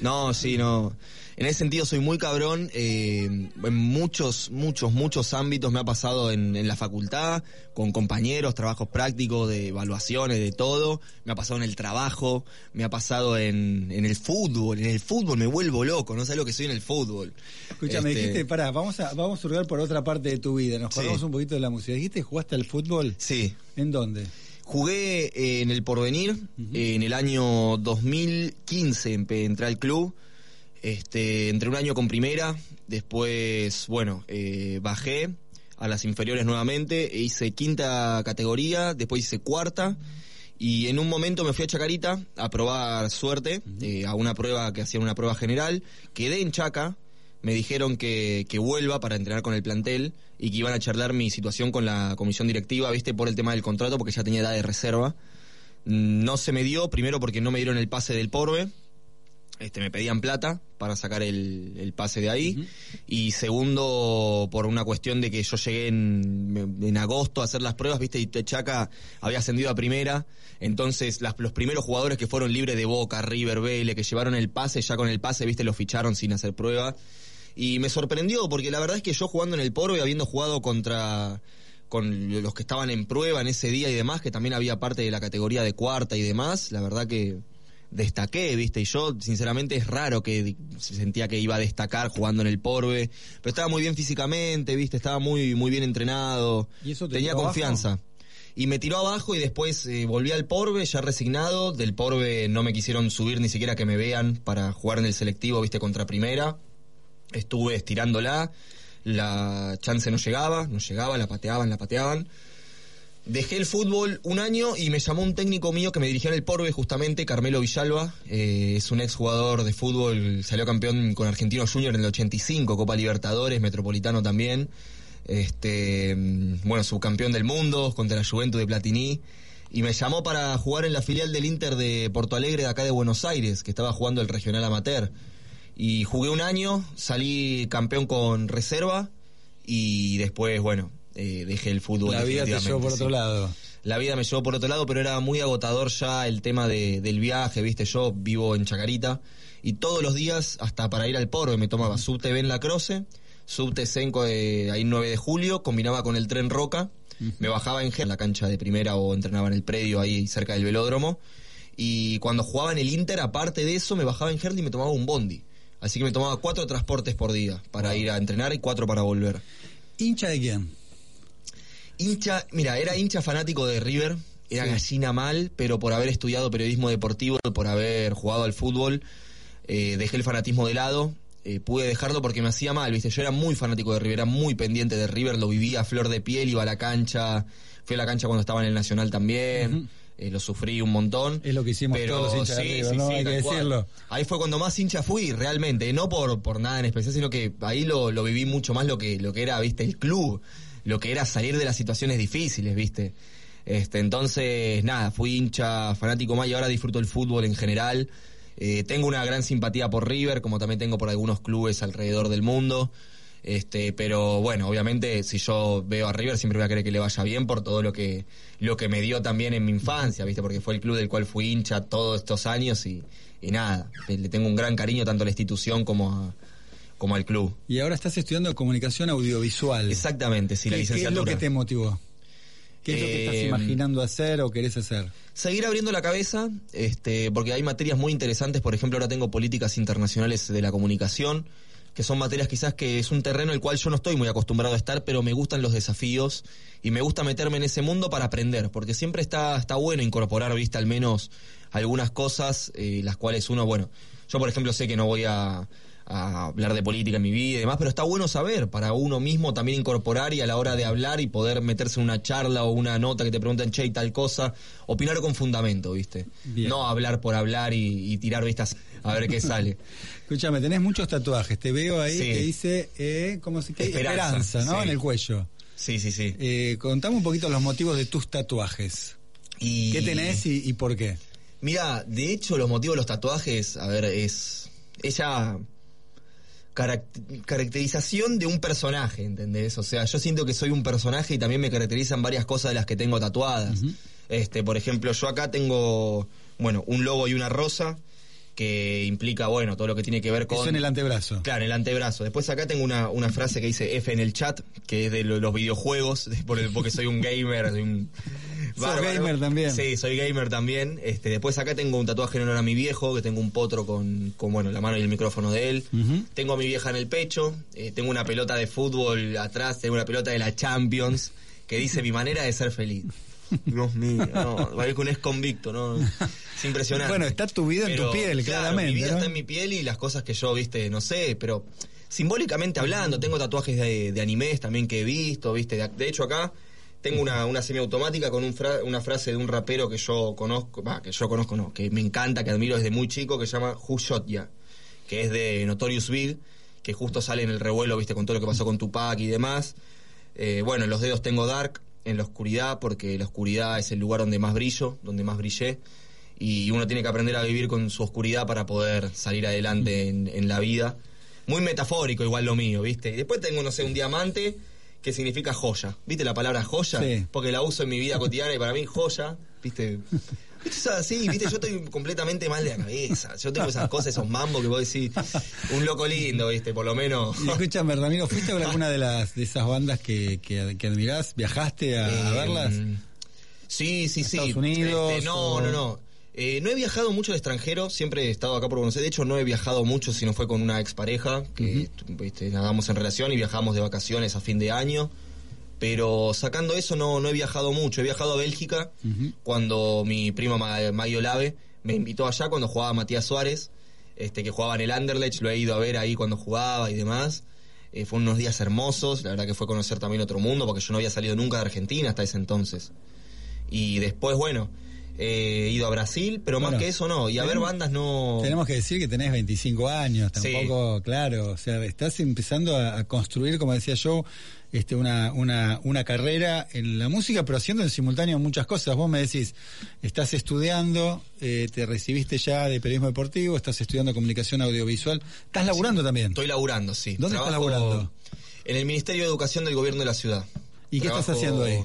No, sí, no. En ese sentido soy muy cabrón. eh, en muchos, muchos, muchos ámbitos me ha pasado en, en la facultad, con compañeros, trabajos prácticos, de evaluaciones, de todo. Me ha pasado en el trabajo, me ha pasado en, en el fútbol. En el fútbol me vuelvo loco, no sé lo que soy en el fútbol. Escúchame, Este, dijiste, pará, vamos a, vamos a hurgar por otra parte de tu vida. Nos Sí. acordamos un poquito de la música. Dijiste, ¿jugaste al fútbol? Sí. ¿En dónde? Jugué eh, en el Porvenir, eh, en el año 2015 empe- entré al club, este, entré un año con primera, después, bueno, eh, bajé a las inferiores nuevamente, e hice quinta categoría, después hice cuarta, y en un momento me fui a Chacarita a probar suerte, eh, a una prueba que hacían una prueba general, quedé en Chaca, me dijeron que, que vuelva para entrenar con el plantel y que iban a charlar mi situación con la comisión directiva, viste, por el tema del contrato, porque ya tenía edad de reserva. Mm, No se me dio, primero porque no me dieron el pase del Porbe, este, me pedían plata para sacar el, el pase de ahí. Y segundo, por una cuestión de que yo llegué en, en agosto a hacer las pruebas, viste, y Chaca había ascendido a primera. Entonces, las- los primeros jugadores que fueron libres de Boca, River, Vélez, que llevaron el pase, ya con el pase, viste, los ficharon sin hacer prueba. Y me sorprendió, porque la verdad es que yo jugando en el Poro y habiendo jugado contra con los que estaban en prueba en ese día y demás, que también había parte de la categoría de cuarta y demás, la verdad que destaqué, viste, y yo sinceramente es raro que sentía que iba a destacar jugando en el Porbe, pero estaba muy bien físicamente, viste, estaba muy muy bien entrenado, ¿Y eso te tenía confianza. Y me tiró abajo y después eh, volví al Porbe, ya resignado. Del Porbe no me quisieron subir ni siquiera que me vean para jugar en el selectivo, viste, contra primera. Estuve estirándola, la chance no llegaba, no llegaba, la pateaban, la pateaban. Dejé el fútbol un año y me llamó un técnico mío que me dirigía en el Porbe, justamente, Carmelo Villalba. Eh, es un exjugador de fútbol, salió campeón con Argentino Junior en el 85, Copa Libertadores, Metropolitano también. Este, bueno, subcampeón del mundo contra la Juventus de Platini. Y me llamó para jugar en la filial del Inter de Porto Alegre, de acá de Buenos Aires, que estaba jugando el regional amateur. Y jugué un año, salí campeón con reserva y después, bueno, eh, dejé el fútbol. La vida te llevó por otro lado. La vida me llevó por otro lado, pero era muy agotador ya el tema de- del viaje, viste, yo vivo en Chacarita y todos los días, hasta para ir al Porbe, me tomaba subte Ben La Croce, subte Senco de ahí 9 de julio, combinaba con el tren Roca, me bajaba en en la cancha de primera o entrenaba en el predio ahí cerca del velódromo y cuando jugaba en el Inter, aparte de eso, me bajaba en Herli y me tomaba un bondi. Así que me tomaba cuatro transportes por día para ir a entrenar y cuatro para volver. ¿Hincha de quién? Hincha, mira, era hincha fanático de River, era Sí. gallina mal, pero por haber estudiado periodismo deportivo, por haber jugado al fútbol, eh, dejé el fanatismo de lado. eh, pude dejarlo porque me hacía mal, ¿viste? Yo era muy fanático de River, era muy pendiente de River, lo vivía a flor de piel, iba a la cancha, fui a la cancha cuando estaba en el Nacional también, eh, lo sufrí un montón. Es lo que hicimos Pero todos los hinchas de sí, River, sí, ¿no? sí, Hay que decirlo. Ahí fue cuando más hincha fui, realmente, no por, por nada en especial, sino que ahí lo, lo viví mucho más lo que, lo que era, viste, el club, lo que era salir de las situaciones difíciles, viste. Este, entonces, nada, fui hincha fanático más y ahora disfruto el fútbol en general. Eh, tengo una gran simpatía por River, como también tengo por algunos clubes alrededor del mundo. Este, pero bueno, obviamente si yo veo a River siempre voy a querer que le vaya bien por todo lo que lo que me dio también en mi infancia, ¿viste? Porque fue el club del cual fui hincha todos estos años y, y nada, le tengo un gran cariño tanto a la institución como a, como al club. Y ahora estás estudiando comunicación audiovisual. Exactamente, sí, la ¿Qué- ¿Qué es licenciatura. lo que te motivó? ¿Qué es lo que estás Eh, imaginando hacer o querés hacer? Seguir abriendo la cabeza, este, porque hay materias muy interesantes, por ejemplo, ahora tengo políticas internacionales de la comunicación, que son materias quizás que es un terreno el cual yo no estoy muy acostumbrado a estar, pero me gustan los desafíos y me gusta meterme en ese mundo para aprender, porque siempre está, está bueno incorporar, viste, al menos algunas cosas, eh, las cuales uno, bueno, yo por ejemplo sé que no voy a, a hablar de política en mi vida y demás, pero está bueno saber para uno mismo también incorporar y a la hora de hablar y poder meterse en una charla o una nota que te preguntan, che, y tal cosa, opinar con fundamento, ¿viste? Bien. No hablar por hablar y, y tirar vistas a ver qué sale. [LAUGHS] Escúchame, tenés muchos tatuajes. Te veo ahí Sí. que dice, eh, ¿cómo se dice? Esperanza, Esperanza, ¿no? sí. En el cuello. Sí, sí, sí. Eh, contame un poquito los motivos de tus tatuajes. Y... ¿Qué tenés y, y por qué? Mira, de hecho, los motivos de los tatuajes, a ver, es. Ella. Caracterización de un personaje, ¿entendés? O sea, yo siento que soy un personaje y también me caracterizan varias cosas de las que tengo tatuadas. Este, por ejemplo, yo acá tengo, bueno, un logo y una rosa que implica, bueno, todo lo que tiene que ver con... Eso en el antebrazo. Claro, en el antebrazo. Después acá tengo una, una frase que dice F en el chat, que es de lo- los videojuegos, [LAUGHS] por el- porque soy un gamer, soy un Bárbaro. gamer también. Sí, soy gamer también. Este, después acá tengo un tatuaje en honor a mi viejo, que tengo un potro con, con bueno, la mano y el micrófono de él. Tengo a mi vieja en el pecho, eh, tengo una pelota de fútbol atrás, tengo una pelota de la Champions, que dice mi manera de ser feliz. [LAUGHS] Dios mío, no, parezco un ex convicto, ¿no? Es impresionante. Bueno, está tu vida en tu piel, claro, claramente, Mi vida ¿no? está en mi piel y las cosas que yo, viste, no sé, pero simbólicamente hablando, tengo tatuajes de, de animes también que he visto, viste. De, de hecho, acá tengo una, una semiautomática con un fra- una frase de un rapero que yo conozco, va, que yo conozco, no, que me encanta, que admiro desde muy chico, que se llama Who Shot Ya, que es de Notorious Big, que justo sale en el revuelo, viste, con todo lo que pasó con Tupac y demás. Eh, bueno, en los dedos tengo Dark, en la oscuridad, porque la oscuridad es el lugar donde más brillo, donde más brillé. Y uno tiene que aprender a vivir con su oscuridad para poder salir adelante en, en la vida. Muy metafórico igual lo mío, ¿viste? Y después tengo, no sé, un diamante que significa joya. ¿Viste la palabra joya? Sí. Porque la uso en mi vida cotidiana y para mí joya, ¿viste? ¿Viste? Sí, ¿viste? Yo estoy completamente mal de la cabeza. Yo tengo esas cosas, esos mambos que vos decís, un loco lindo, ¿viste? Por lo menos... Y escúchame, Ramiro, ¿fuiste ver alguna de las de esas bandas que, que, que admirás? ¿Viajaste a, a Eh, verlas? Sí, sí, sí. Estados Unidos, Este, no, o- no, no. Eh, no he viajado mucho al extranjero, siempre he estado acá por Buenos Aires. De hecho, no he viajado mucho si no fue con una expareja, que viste, nadamos en relación y viajamos de vacaciones a fin de año. Pero sacando eso, no, no he viajado mucho. He viajado a Bélgica cuando mi prima Ma- Maggie Olave me invitó allá cuando jugaba Matías Suárez, este, que jugaba en el Anderlecht. Lo he ido a ver ahí cuando jugaba y demás. Eh, fue unos días hermosos, la verdad que fue conocer también otro mundo, porque yo no había salido nunca de Argentina hasta ese entonces. Y después, bueno, eh, he ido a Brasil, pero más que eso no. Y a ver bandas no... Tenemos que decir que tenés 25 años, Sí. tampoco, claro, o sea, estás empezando a, a construir, como decía yo, este, una, una, una carrera en la música, pero haciendo en simultáneo muchas cosas. Vos me decís, estás estudiando, eh, te recibiste ya de periodismo deportivo, estás estudiando comunicación audiovisual, estás laburando también. Estoy laburando, sí. ¿Dónde estás Trabajo laburando? En el Ministerio de Educación del Gobierno de la Ciudad. ¿Y qué estás haciendo ahí?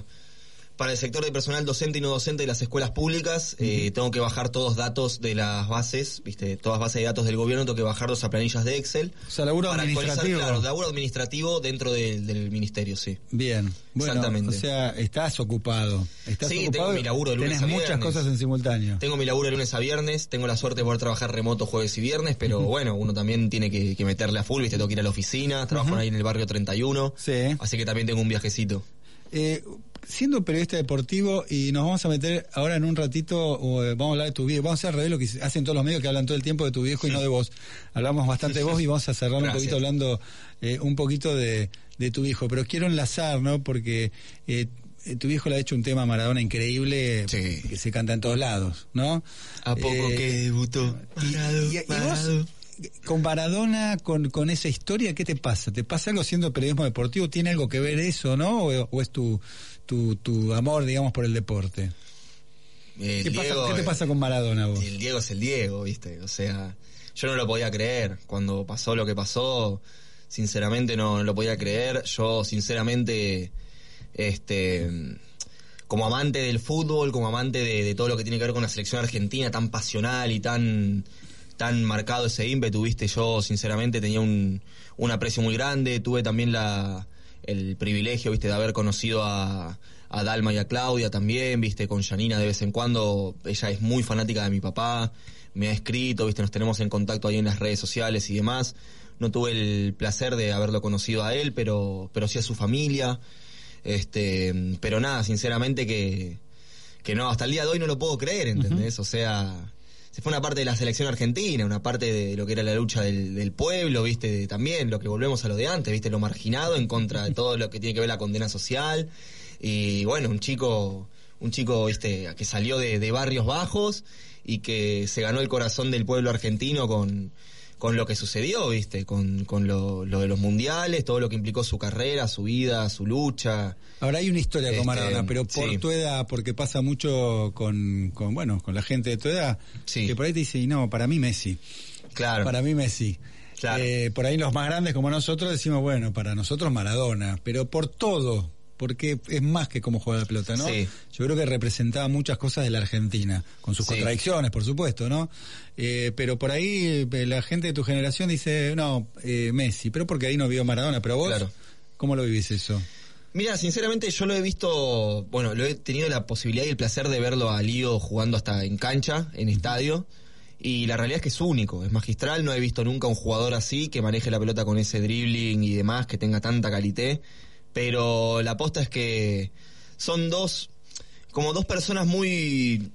Para el sector de personal docente y no docente de las escuelas públicas, eh, tengo que bajar todos datos de las bases, viste, todas bases de datos del gobierno, tengo que bajarlos a planillas de Excel. O sea, laburo para actualizar, administrativo. claro, laburo administrativo dentro del- del ministerio, sí. Bien, bueno, Exactamente. o sea, estás ocupado. Estás Sí, ocupado, tengo mi laburo de lunes tenés a muchas viernes. cosas en simultáneo. Tengo mi laburo de lunes a viernes, tengo la suerte de poder trabajar remoto jueves y viernes, pero bueno, uno también tiene que, que meterle a full, viste, tengo que ir a la oficina, trabajo ahí en el barrio 31, así que también tengo un viajecito. Eh, siendo periodista deportivo y nos vamos a meter ahora en un ratito, eh, vamos a hablar de tu viejo, vamos a hacer al revés lo que hacen todos los medios que hablan todo el tiempo de tu viejo y no de vos. Hablamos bastante de vos y vamos a cerrar un poquito hablando eh, un poquito de, de tu viejo, pero quiero enlazar, ¿no? Porque eh, tu viejo le ha hecho un tema a Maradona increíble que se canta en todos lados, ¿no? A poco que debutó y, y- y vos, con Maradona, con, con esa historia, ¿qué te pasa? ¿Te pasa algo siendo periodismo deportivo? ¿Tiene algo que ver eso, no? ¿O, o es tu, tu, tu amor, digamos, por el deporte? El ¿Qué, pasa- ¿Qué te pasa con Maradona vos? El Diego es el Diego, ¿viste? O sea, yo no lo podía creer. Cuando pasó lo que pasó, sinceramente no, no lo podía creer. Yo, sinceramente, este, como amante del fútbol, como amante de, de todo lo que tiene que ver con la selección argentina, tan pasional y tan, tan marcado ese ímpetu, ¿viste? Yo, sinceramente, tenía un, un aprecio muy grande. Tuve también la, el privilegio, ¿viste? De haber conocido a, a Dalma y a Claudia también, ¿viste? Con Janina de vez en cuando. Ella es muy fanática de mi papá. Me ha escrito, ¿viste? Nos tenemos en contacto ahí en las redes sociales y demás. No tuve el placer de haberlo conocido a él, pero, pero sí a su familia. Este, pero nada, sinceramente que, que no, hasta el día de hoy no lo puedo creer, ¿entendés? O sea, se fue una parte de la selección argentina, una parte de lo que era la lucha del, pueblo, viste, también lo que volvemos a lo de antes, viste, lo marginado en contra de todo lo que tiene que ver la condena social. Y bueno, un chico, un chico, viste, que salió de, de barrios bajos y que se ganó el corazón del pueblo argentino con, con lo que sucedió, viste, con, con lo, lo de los mundiales, todo lo que implicó su carrera, su vida, su lucha. Ahora hay una historia Este, con Maradona, pero por sí. tu edad, porque pasa mucho con, con, bueno, con la gente de tu edad, que por ahí te dice, y no, para mí Messi. Claro. Para mí Messi. Eh, por ahí los más grandes como nosotros decimos, bueno, para nosotros Maradona, pero por todo, porque es más que cómo juega la pelota, ¿no? Sí. Yo creo que representaba muchas cosas de la Argentina, con sus Sí. contradicciones, por supuesto, ¿no? Eh, pero por ahí eh, la gente de tu generación dice, no, eh, Messi, pero porque ahí no vio Maradona, pero vos, Claro. ¿cómo lo vivís eso? Mira, sinceramente yo lo he visto, bueno, lo he tenido la posibilidad y el placer de verlo a Lío jugando hasta en cancha, en estadio, y la realidad es que es único, es magistral, no he visto nunca un jugador así que maneje la pelota con ese dribbling y demás, que tenga tanta calité, pero la aposta es que son dos, como dos personas muy,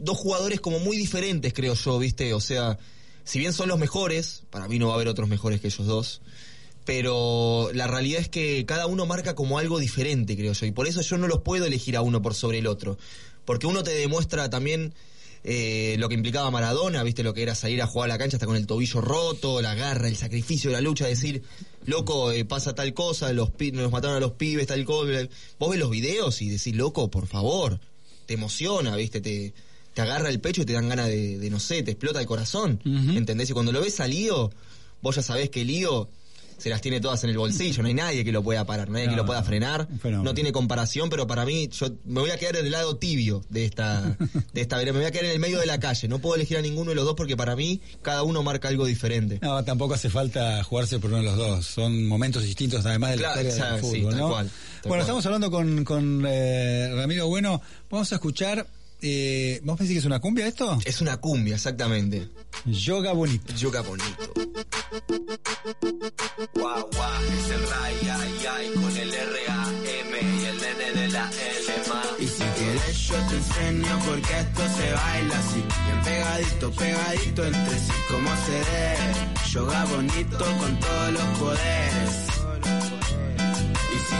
dos jugadores como muy diferentes, creo yo, ¿viste? O sea, si bien son los mejores, para mí no va a haber otros mejores que ellos dos, pero la realidad es que cada uno marca como algo diferente, creo yo, y por eso yo no los puedo elegir a uno por sobre el otro, porque uno te demuestra también eh, lo que implicaba Maradona, viste lo que era salir a jugar a la cancha hasta con el tobillo roto, la garra, el sacrificio, la lucha, decir, loco, eh, pasa tal cosa, los pi- nos mataron a los pibes, tal cosa, vos ves los videos y decís, loco, por favor, te emociona, viste, te, te agarra el pecho y te dan ganas de, de, no sé, te explota el corazón, ¿entendés? Y cuando lo ves a Lío, vos ya sabés que Lío se las tiene todas en el bolsillo, no hay nadie que lo pueda parar, nadie que lo pueda frenar, no tiene comparación, pero para mí, yo me voy a quedar en el lado tibio de esta, [LAUGHS] de esta vereda, me voy a quedar en el medio de la calle, no puedo elegir a ninguno de los dos porque para mí cada uno marca algo diferente. No, tampoco hace falta jugarse por uno de los dos. Son momentos distintos, además de la Claro, historia del sí, fútbol, tal cual, tal bueno, cual. estamos hablando con, con eh, Ramiro Bueno. Vamos a escuchar. Eh, ¿Vos pensás que es una cumbia esto? Es una cumbia, exactamente. Yoga bonito. Yoga bonito. Guau, guau, es el Ray, ay, ay, con el R-A-M y el nene de la L ma. Y si quieres yo te enseño porque esto se baila así Bien pegadito, pegadito entre sí como se debe Yoga bonito con todos los poderes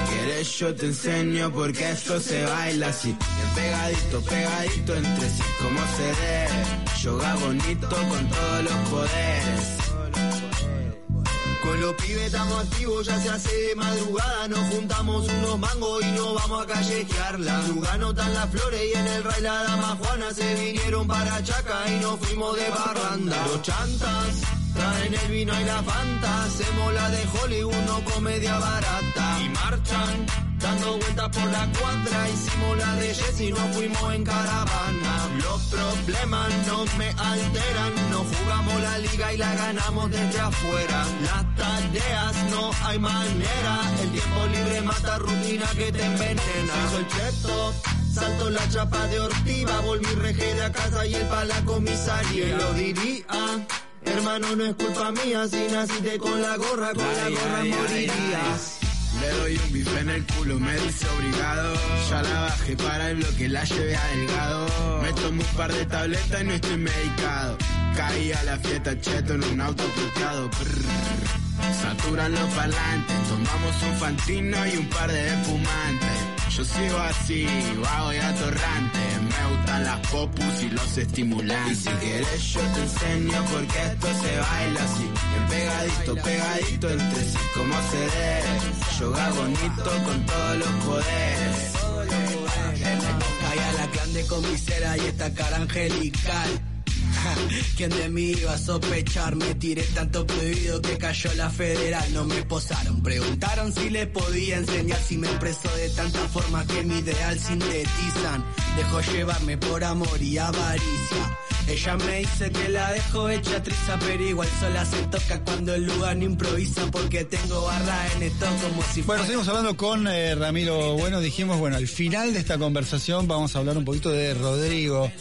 quieres yo te enseño porque esto se baila así pegadito, pegadito entre sí como se debe Yoga bonito con todos los poderes Con los pibes estamos activos, ya se hace madrugada. Nos juntamos unos mangos y nos vamos a callejearla. Lugano están las flores y en el ray la dama se vinieron para Chaca y nos fuimos de barranda. Los chantas traen el vino y la fanta. Hacemos la de Hollywood, no comedia barata. Y marchan dando vueltas por la cuadra. Hicimos la de Jesse y nos fuimos en caravana. Los problemas no me alteran. No jugamos la liga y la ganamos desde afuera. Las tareas no hay manera. El tiempo libre mata rutina que te envenena. Soy cheto. Salto la chapa de ortiva, volví rejé de a casa y el pa' la comisaría. Lo diría, hermano, no es culpa mía, si naciste con la gorra, con la gorra ay, ay, morirías. Le doy un bife en el culo, me dice obligado. Ya la bajé para el bloque, la llevé a delgado. Me tomo un par de tabletas y no estoy medicado. Caí a la fiesta cheto en un auto puteado. Saturan los parlantes, tomamos un fantino y un par de espumantes. Yo sigo así, vago y atorrante. Me gustan las popus y los estimulantes. Y si quieres yo te enseño porque esto se baila así. Bien pegadito, pegadito entre sí, como se debe. Yoga bonito con todos los poderes. Calla la clan de y esta cara angelical. [LAUGHS] ¿Quién de mí iba a sospechar? Me tiré tanto prohibido que cayó la federal. No me posaron, preguntaron si le podía enseñar. Si me expreso de tanta forma que mi ideal sintetizan. Dejó llevarme por amor y avaricia. Ella me dice que la dejo hecha triza, pero igual sola se toca cuando el lugar no improvisa. Porque tengo barra en esto como si Bueno, fuera. seguimos hablando con eh, Ramiro Bueno. Dijimos, bueno, al final de esta conversación vamos a hablar un poquito de Rodrigo,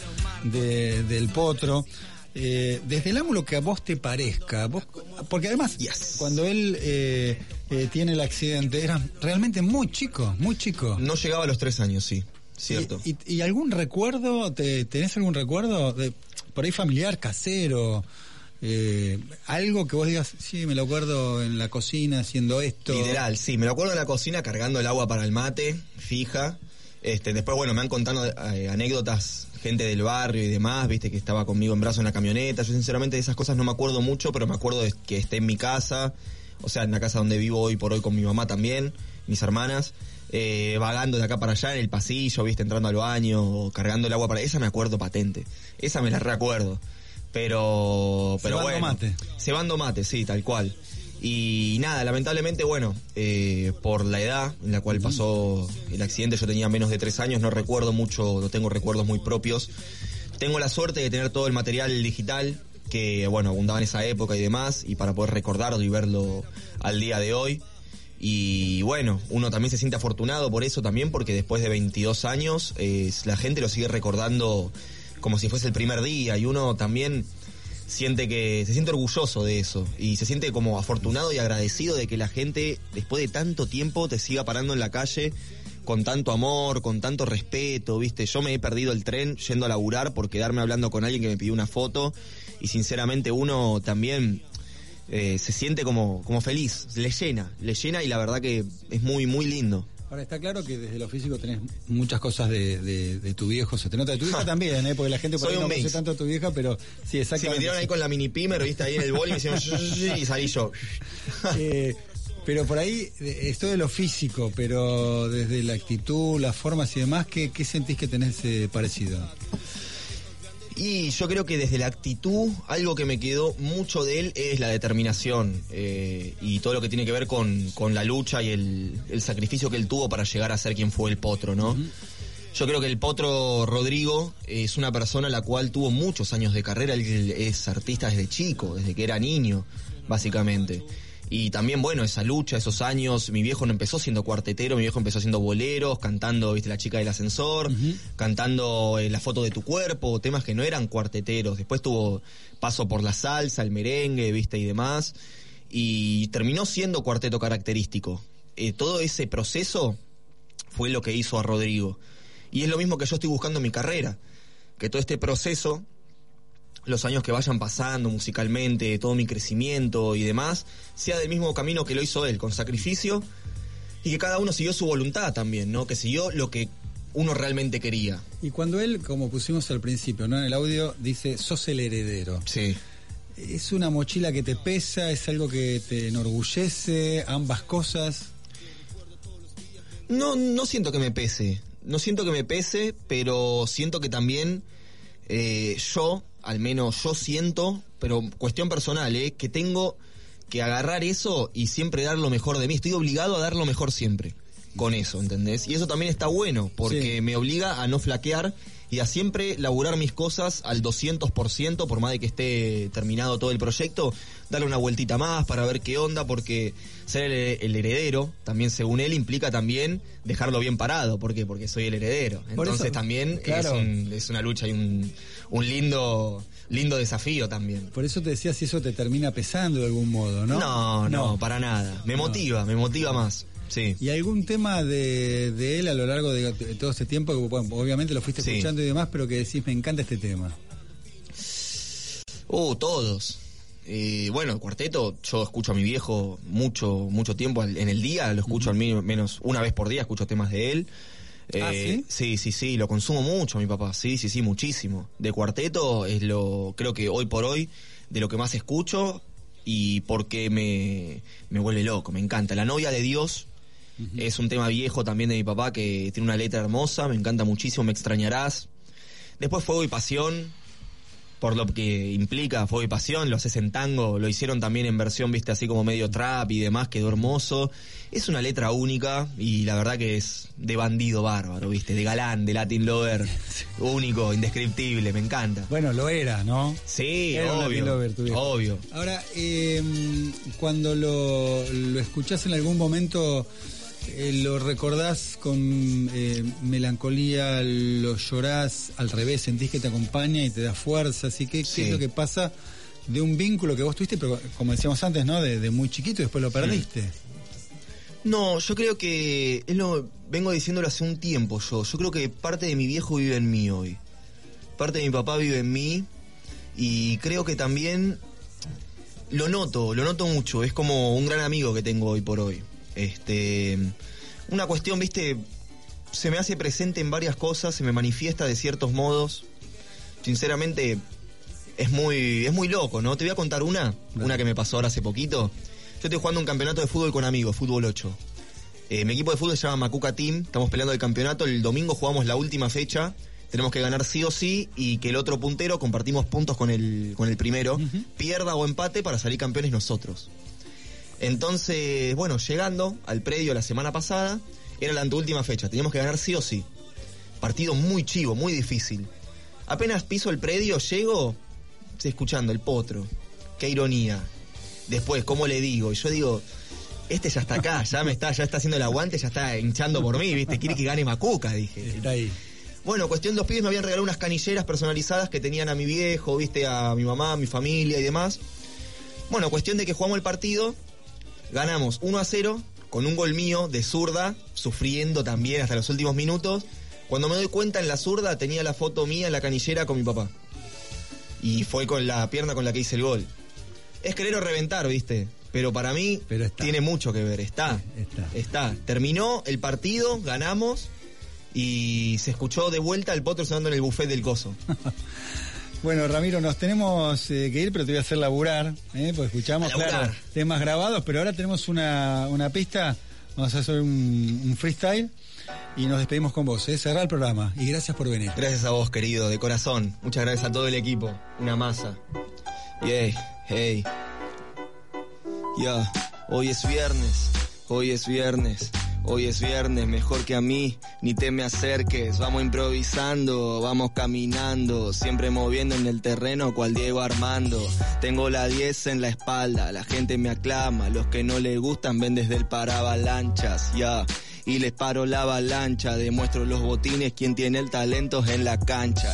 de- del Potro. Eh, desde el ángulo que a vos te parezca, vos, porque además, cuando él eh, eh, tiene el accidente, era realmente muy chico, muy chico. No llegaba a los tres años, sí, cierto. ¿Y, y- y algún recuerdo, te, tenés algún recuerdo, de, por ahí familiar, casero? eh, algo que vos digas, sí, me lo acuerdo en la cocina haciendo esto. Literal, sí, me lo acuerdo en la cocina cargando el agua para el mate, fija. Este, después, bueno, me han contado eh, anécdotas, gente del barrio y demás, viste, que estaba conmigo en brazo en la camioneta. Yo sinceramente de esas cosas no me acuerdo mucho, pero me acuerdo de que esté en mi casa, o sea, en la casa donde vivo hoy por hoy con mi mamá también, mis hermanas, eh, vagando de acá para allá en el pasillo, viste, entrando al baño, cargando el agua para... Esa me acuerdo patente, esa me la recuerdo. Pero, pero Cebando bueno. mate. Cebando mate, sí, tal cual. Y nada, lamentablemente, bueno, eh, por la edad en la cual pasó el accidente, yo tenía menos de tres años, no recuerdo mucho, no tengo recuerdos muy propios. Tengo la suerte de tener todo el material digital que, bueno, abundaba en esa época y demás, y para poder recordarlo y verlo al día de hoy. Y bueno, uno también se siente afortunado por eso también, porque después de 22 años eh, la gente lo sigue recordando como si fuese el primer día y uno también siente que se siente orgulloso de eso y se siente como afortunado y agradecido de que la gente después de tanto tiempo te siga parando en la calle con tanto amor, con tanto respeto, ¿viste? Yo me he perdido el tren yendo a laburar por quedarme hablando con alguien que me pidió una foto y sinceramente uno también eh, se siente como, como feliz, le llena, le llena y la verdad que es muy, muy lindo. Ahora está claro que desde lo físico tenés muchas cosas de, de- de tu viejo, se te nota de tu hija también, ¿eh? porque la gente por Soy ahí no un conoce mix. tanto a tu vieja, pero sí, Si exactamente. me tiraron ahí con la mini pimer, viste, ahí en el bol y me hicieron y salí yo. [LAUGHS] Eh, pero por ahí, esto de lo físico, pero desde la actitud, las formas y demás, ¿qué, qué sentís que tenés eh, parecido? Y yo creo que desde la actitud, algo que me quedó mucho de él es la determinación eh, y todo lo que tiene que ver con, con la lucha y el, el sacrificio que él tuvo para llegar a ser quien fue el potro, ¿no? Yo creo que el potro Rodrigo es una persona la cual tuvo muchos años de carrera, él es artista desde chico, desde que era niño, básicamente. Y también, bueno, esa lucha, esos años, mi viejo no empezó siendo cuartetero, mi viejo empezó haciendo boleros, cantando, viste, la chica del ascensor, cantando eh, la foto de tu cuerpo, temas que no eran cuarteteros. Después tuvo paso por la salsa, el merengue, viste, y demás. Y terminó siendo cuarteto característico. Eh, todo ese proceso fue lo que hizo a Rodrigo. Y es lo mismo que yo estoy buscando en mi carrera. Que todo este proceso, los años que vayan pasando musicalmente, todo mi crecimiento y demás, sea del mismo camino que lo hizo él, con sacrificio, y que cada uno siguió su voluntad también, ¿no? Que siguió lo que uno realmente quería. Y cuando él, como pusimos al principio, ¿no? En el audio, dice, sos el heredero. Sí. ¿Es una mochila que te pesa? ¿Es algo que te enorgullece? ¿Ambas cosas? No, no siento que me pese. No siento que me pese, pero siento que también eh, yo, al menos yo siento, pero cuestión personal, eh, que tengo que agarrar eso y siempre dar lo mejor de mí. Estoy obligado a dar lo mejor siempre con eso, ¿entendés? Y eso también está bueno, porque me obliga a no flaquear y a siempre laburar mis cosas al 200%, por más de que esté terminado todo el proyecto, darle una vueltita más para ver qué onda, porque ser el, el heredero, también según él, implica también dejarlo bien parado. ¿Por qué? Porque soy el heredero. Entonces eso, también claro. es, un- es una lucha y un, un lindo, lindo desafío también. Por eso te decía si eso te termina pesando de algún modo, ¿no? No, no, para nada. Me No. motiva, me motiva más. Sí. ¿Y algún tema de, de él a lo largo de, de todo este tiempo, que bueno, obviamente lo fuiste Sí. escuchando y demás, pero que decís, me encanta este tema? Uh, todos. Eh, bueno, el cuarteto, yo escucho a mi viejo mucho, mucho tiempo en el día, lo escucho al mi- menos una vez por día, escucho temas de él. Eh, ¿sí? sí, sí, sí, lo consumo mucho mi papá, sí, sí, sí, muchísimo. De cuarteto es lo, creo que hoy por hoy, de lo que más escucho y porque me, me vuelve loco, me encanta. La novia de Dios es un tema viejo también de mi papá que tiene una letra hermosa, me encanta muchísimo, me extrañarás. Después Fuego y Pasión, por lo que implica Fuego y Pasión, lo haces en tango, lo hicieron también en versión, viste, así como medio trap y demás, quedó hermoso. Es una letra única y la verdad que es de bandido bárbaro, viste, de galán, de Latin Lover, único, indescriptible, me encanta. Bueno, lo era, ¿no? Sí, Era obvio, lover, obvio. Ahora, eh, cuando lo, lo escuchás en algún momento, eh, ¿lo recordás con eh, melancolía, lo llorás al revés, sentís que te acompaña y te da fuerza? Así que, ¿qué Sí. es lo que pasa de un vínculo que vos tuviste, pero como decíamos antes, ¿no? De, de muy chiquito y después lo perdiste. No, yo creo que es lo vengo diciéndolo hace un tiempo yo. Yo creo que parte de mi viejo vive en mí hoy. Parte de mi papá vive en mí y creo que también lo noto, lo noto mucho. Es como un gran amigo que tengo hoy por hoy. Este, una cuestión, viste, se me hace presente en varias cosas, se me manifiesta de ciertos modos. Sinceramente, es muy, es muy loco, ¿no? Te voy a contar una, una que me pasó ahora hace poquito. Yo estoy jugando un campeonato de fútbol con amigos, fútbol 8. Eh, mi equipo de fútbol se llama Macuca Team, estamos peleando el campeonato, el domingo jugamos la última fecha, tenemos que ganar sí o sí y que el otro puntero compartimos puntos con el, con el primero, pierda o empate para salir campeones nosotros. Entonces, bueno, llegando al predio la semana pasada, era la anteúltima fecha, teníamos que ganar sí o sí. Partido muy chivo, muy difícil. Apenas piso el predio, llego, escuchando el potro. Qué ironía. Después, ¿cómo le digo? Y yo digo, este ya está acá, ya me está, ya está haciendo el aguante, ya está hinchando por mí, ¿viste? Quiere que gane Macuca, dije. Está ahí. Bueno, cuestión, los pibes me habían regalado unas canilleras personalizadas que tenían a mi viejo, viste, a mi mamá, a mi familia y demás. Bueno, cuestión de que jugamos el partido, ganamos 1 a 0 con un gol mío de zurda, sufriendo también hasta los últimos minutos. Cuando me doy cuenta en la zurda tenía la foto mía en la canillera con mi papá. Y fue con la pierna con la que hice el gol. Es querer o reventar, viste. Pero para mí tiene mucho que ver. Está, está. Terminó el partido, ganamos y se escuchó de vuelta el potro sonando en el buffet del coso. [LAUGHS] Bueno, Ramiro, nos tenemos eh, que ir, pero te voy a hacer laburar, ¿eh? porque escuchamos, claro, temas grabados, pero ahora tenemos una, una pista, vamos a hacer un, un freestyle y nos despedimos con vos, ¿eh? cerrar el programa y gracias por venir. Gracias a vos, querido, de corazón. Muchas gracias a todo el equipo. Una masa. Yay, hey. Ya, hoy es viernes, hoy es viernes. Hoy es viernes, mejor que a mí, ni te me acerques. Vamos improvisando, vamos caminando, siempre moviendo en el terreno cual Diego Armando. Tengo la 10 en la espalda, la gente me aclama, los que no le gustan ven desde el paravalanchas, ya. Y les paro la avalancha, demuestro los botines, quien tiene el talento en la cancha.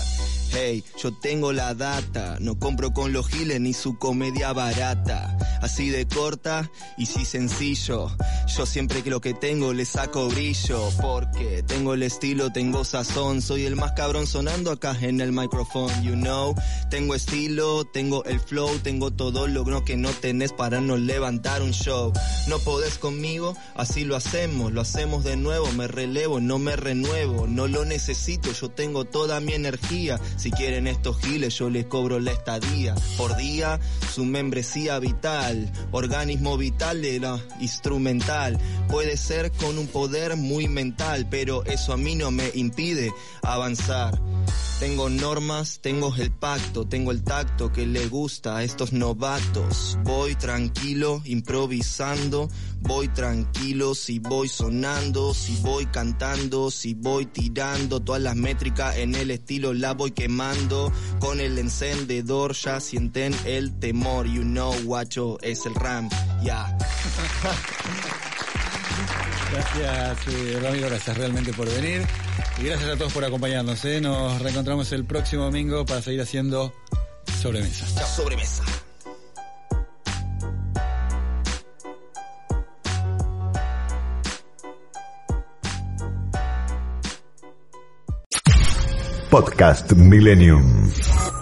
Hey, yo tengo la data, no compro con los giles ni su comedia barata. Así de corta y sí sencillo. Yo siempre que lo que tengo le saco brillo. Porque tengo el estilo, tengo sazón. Soy el más cabrón sonando acá en el micrófono, you know. Tengo estilo, tengo el flow, tengo todo lo que no tenés para no levantar un show. No podés conmigo, así lo hacemos, lo hacemos de nuevo. Me relevo, no me renuevo, no lo necesito, yo tengo toda mi energía. Si quieren estos giles, yo les cobro la estadía. Por día, su membresía vital, organismo vital de la instrumental. Puede ser con un poder muy mental, pero eso a mí no me impide avanzar. Tengo normas, tengo el pacto, tengo el tacto que le gusta a estos novatos. Voy tranquilo, improvisando, voy tranquilo, si voy sonando, si voy cantando, si voy tirando, todas las métricas en el estilo la voy quemando. Con el encendedor ya sienten el temor, you know, guacho, es el ram, ya. Gracias, eh, Ramiro, gracias realmente por venir y gracias a todos por acompañarnos. ¿eh? Nos reencontramos el próximo domingo para seguir haciendo sobremesas. Chao. Sobremesa. Podcast Millennium.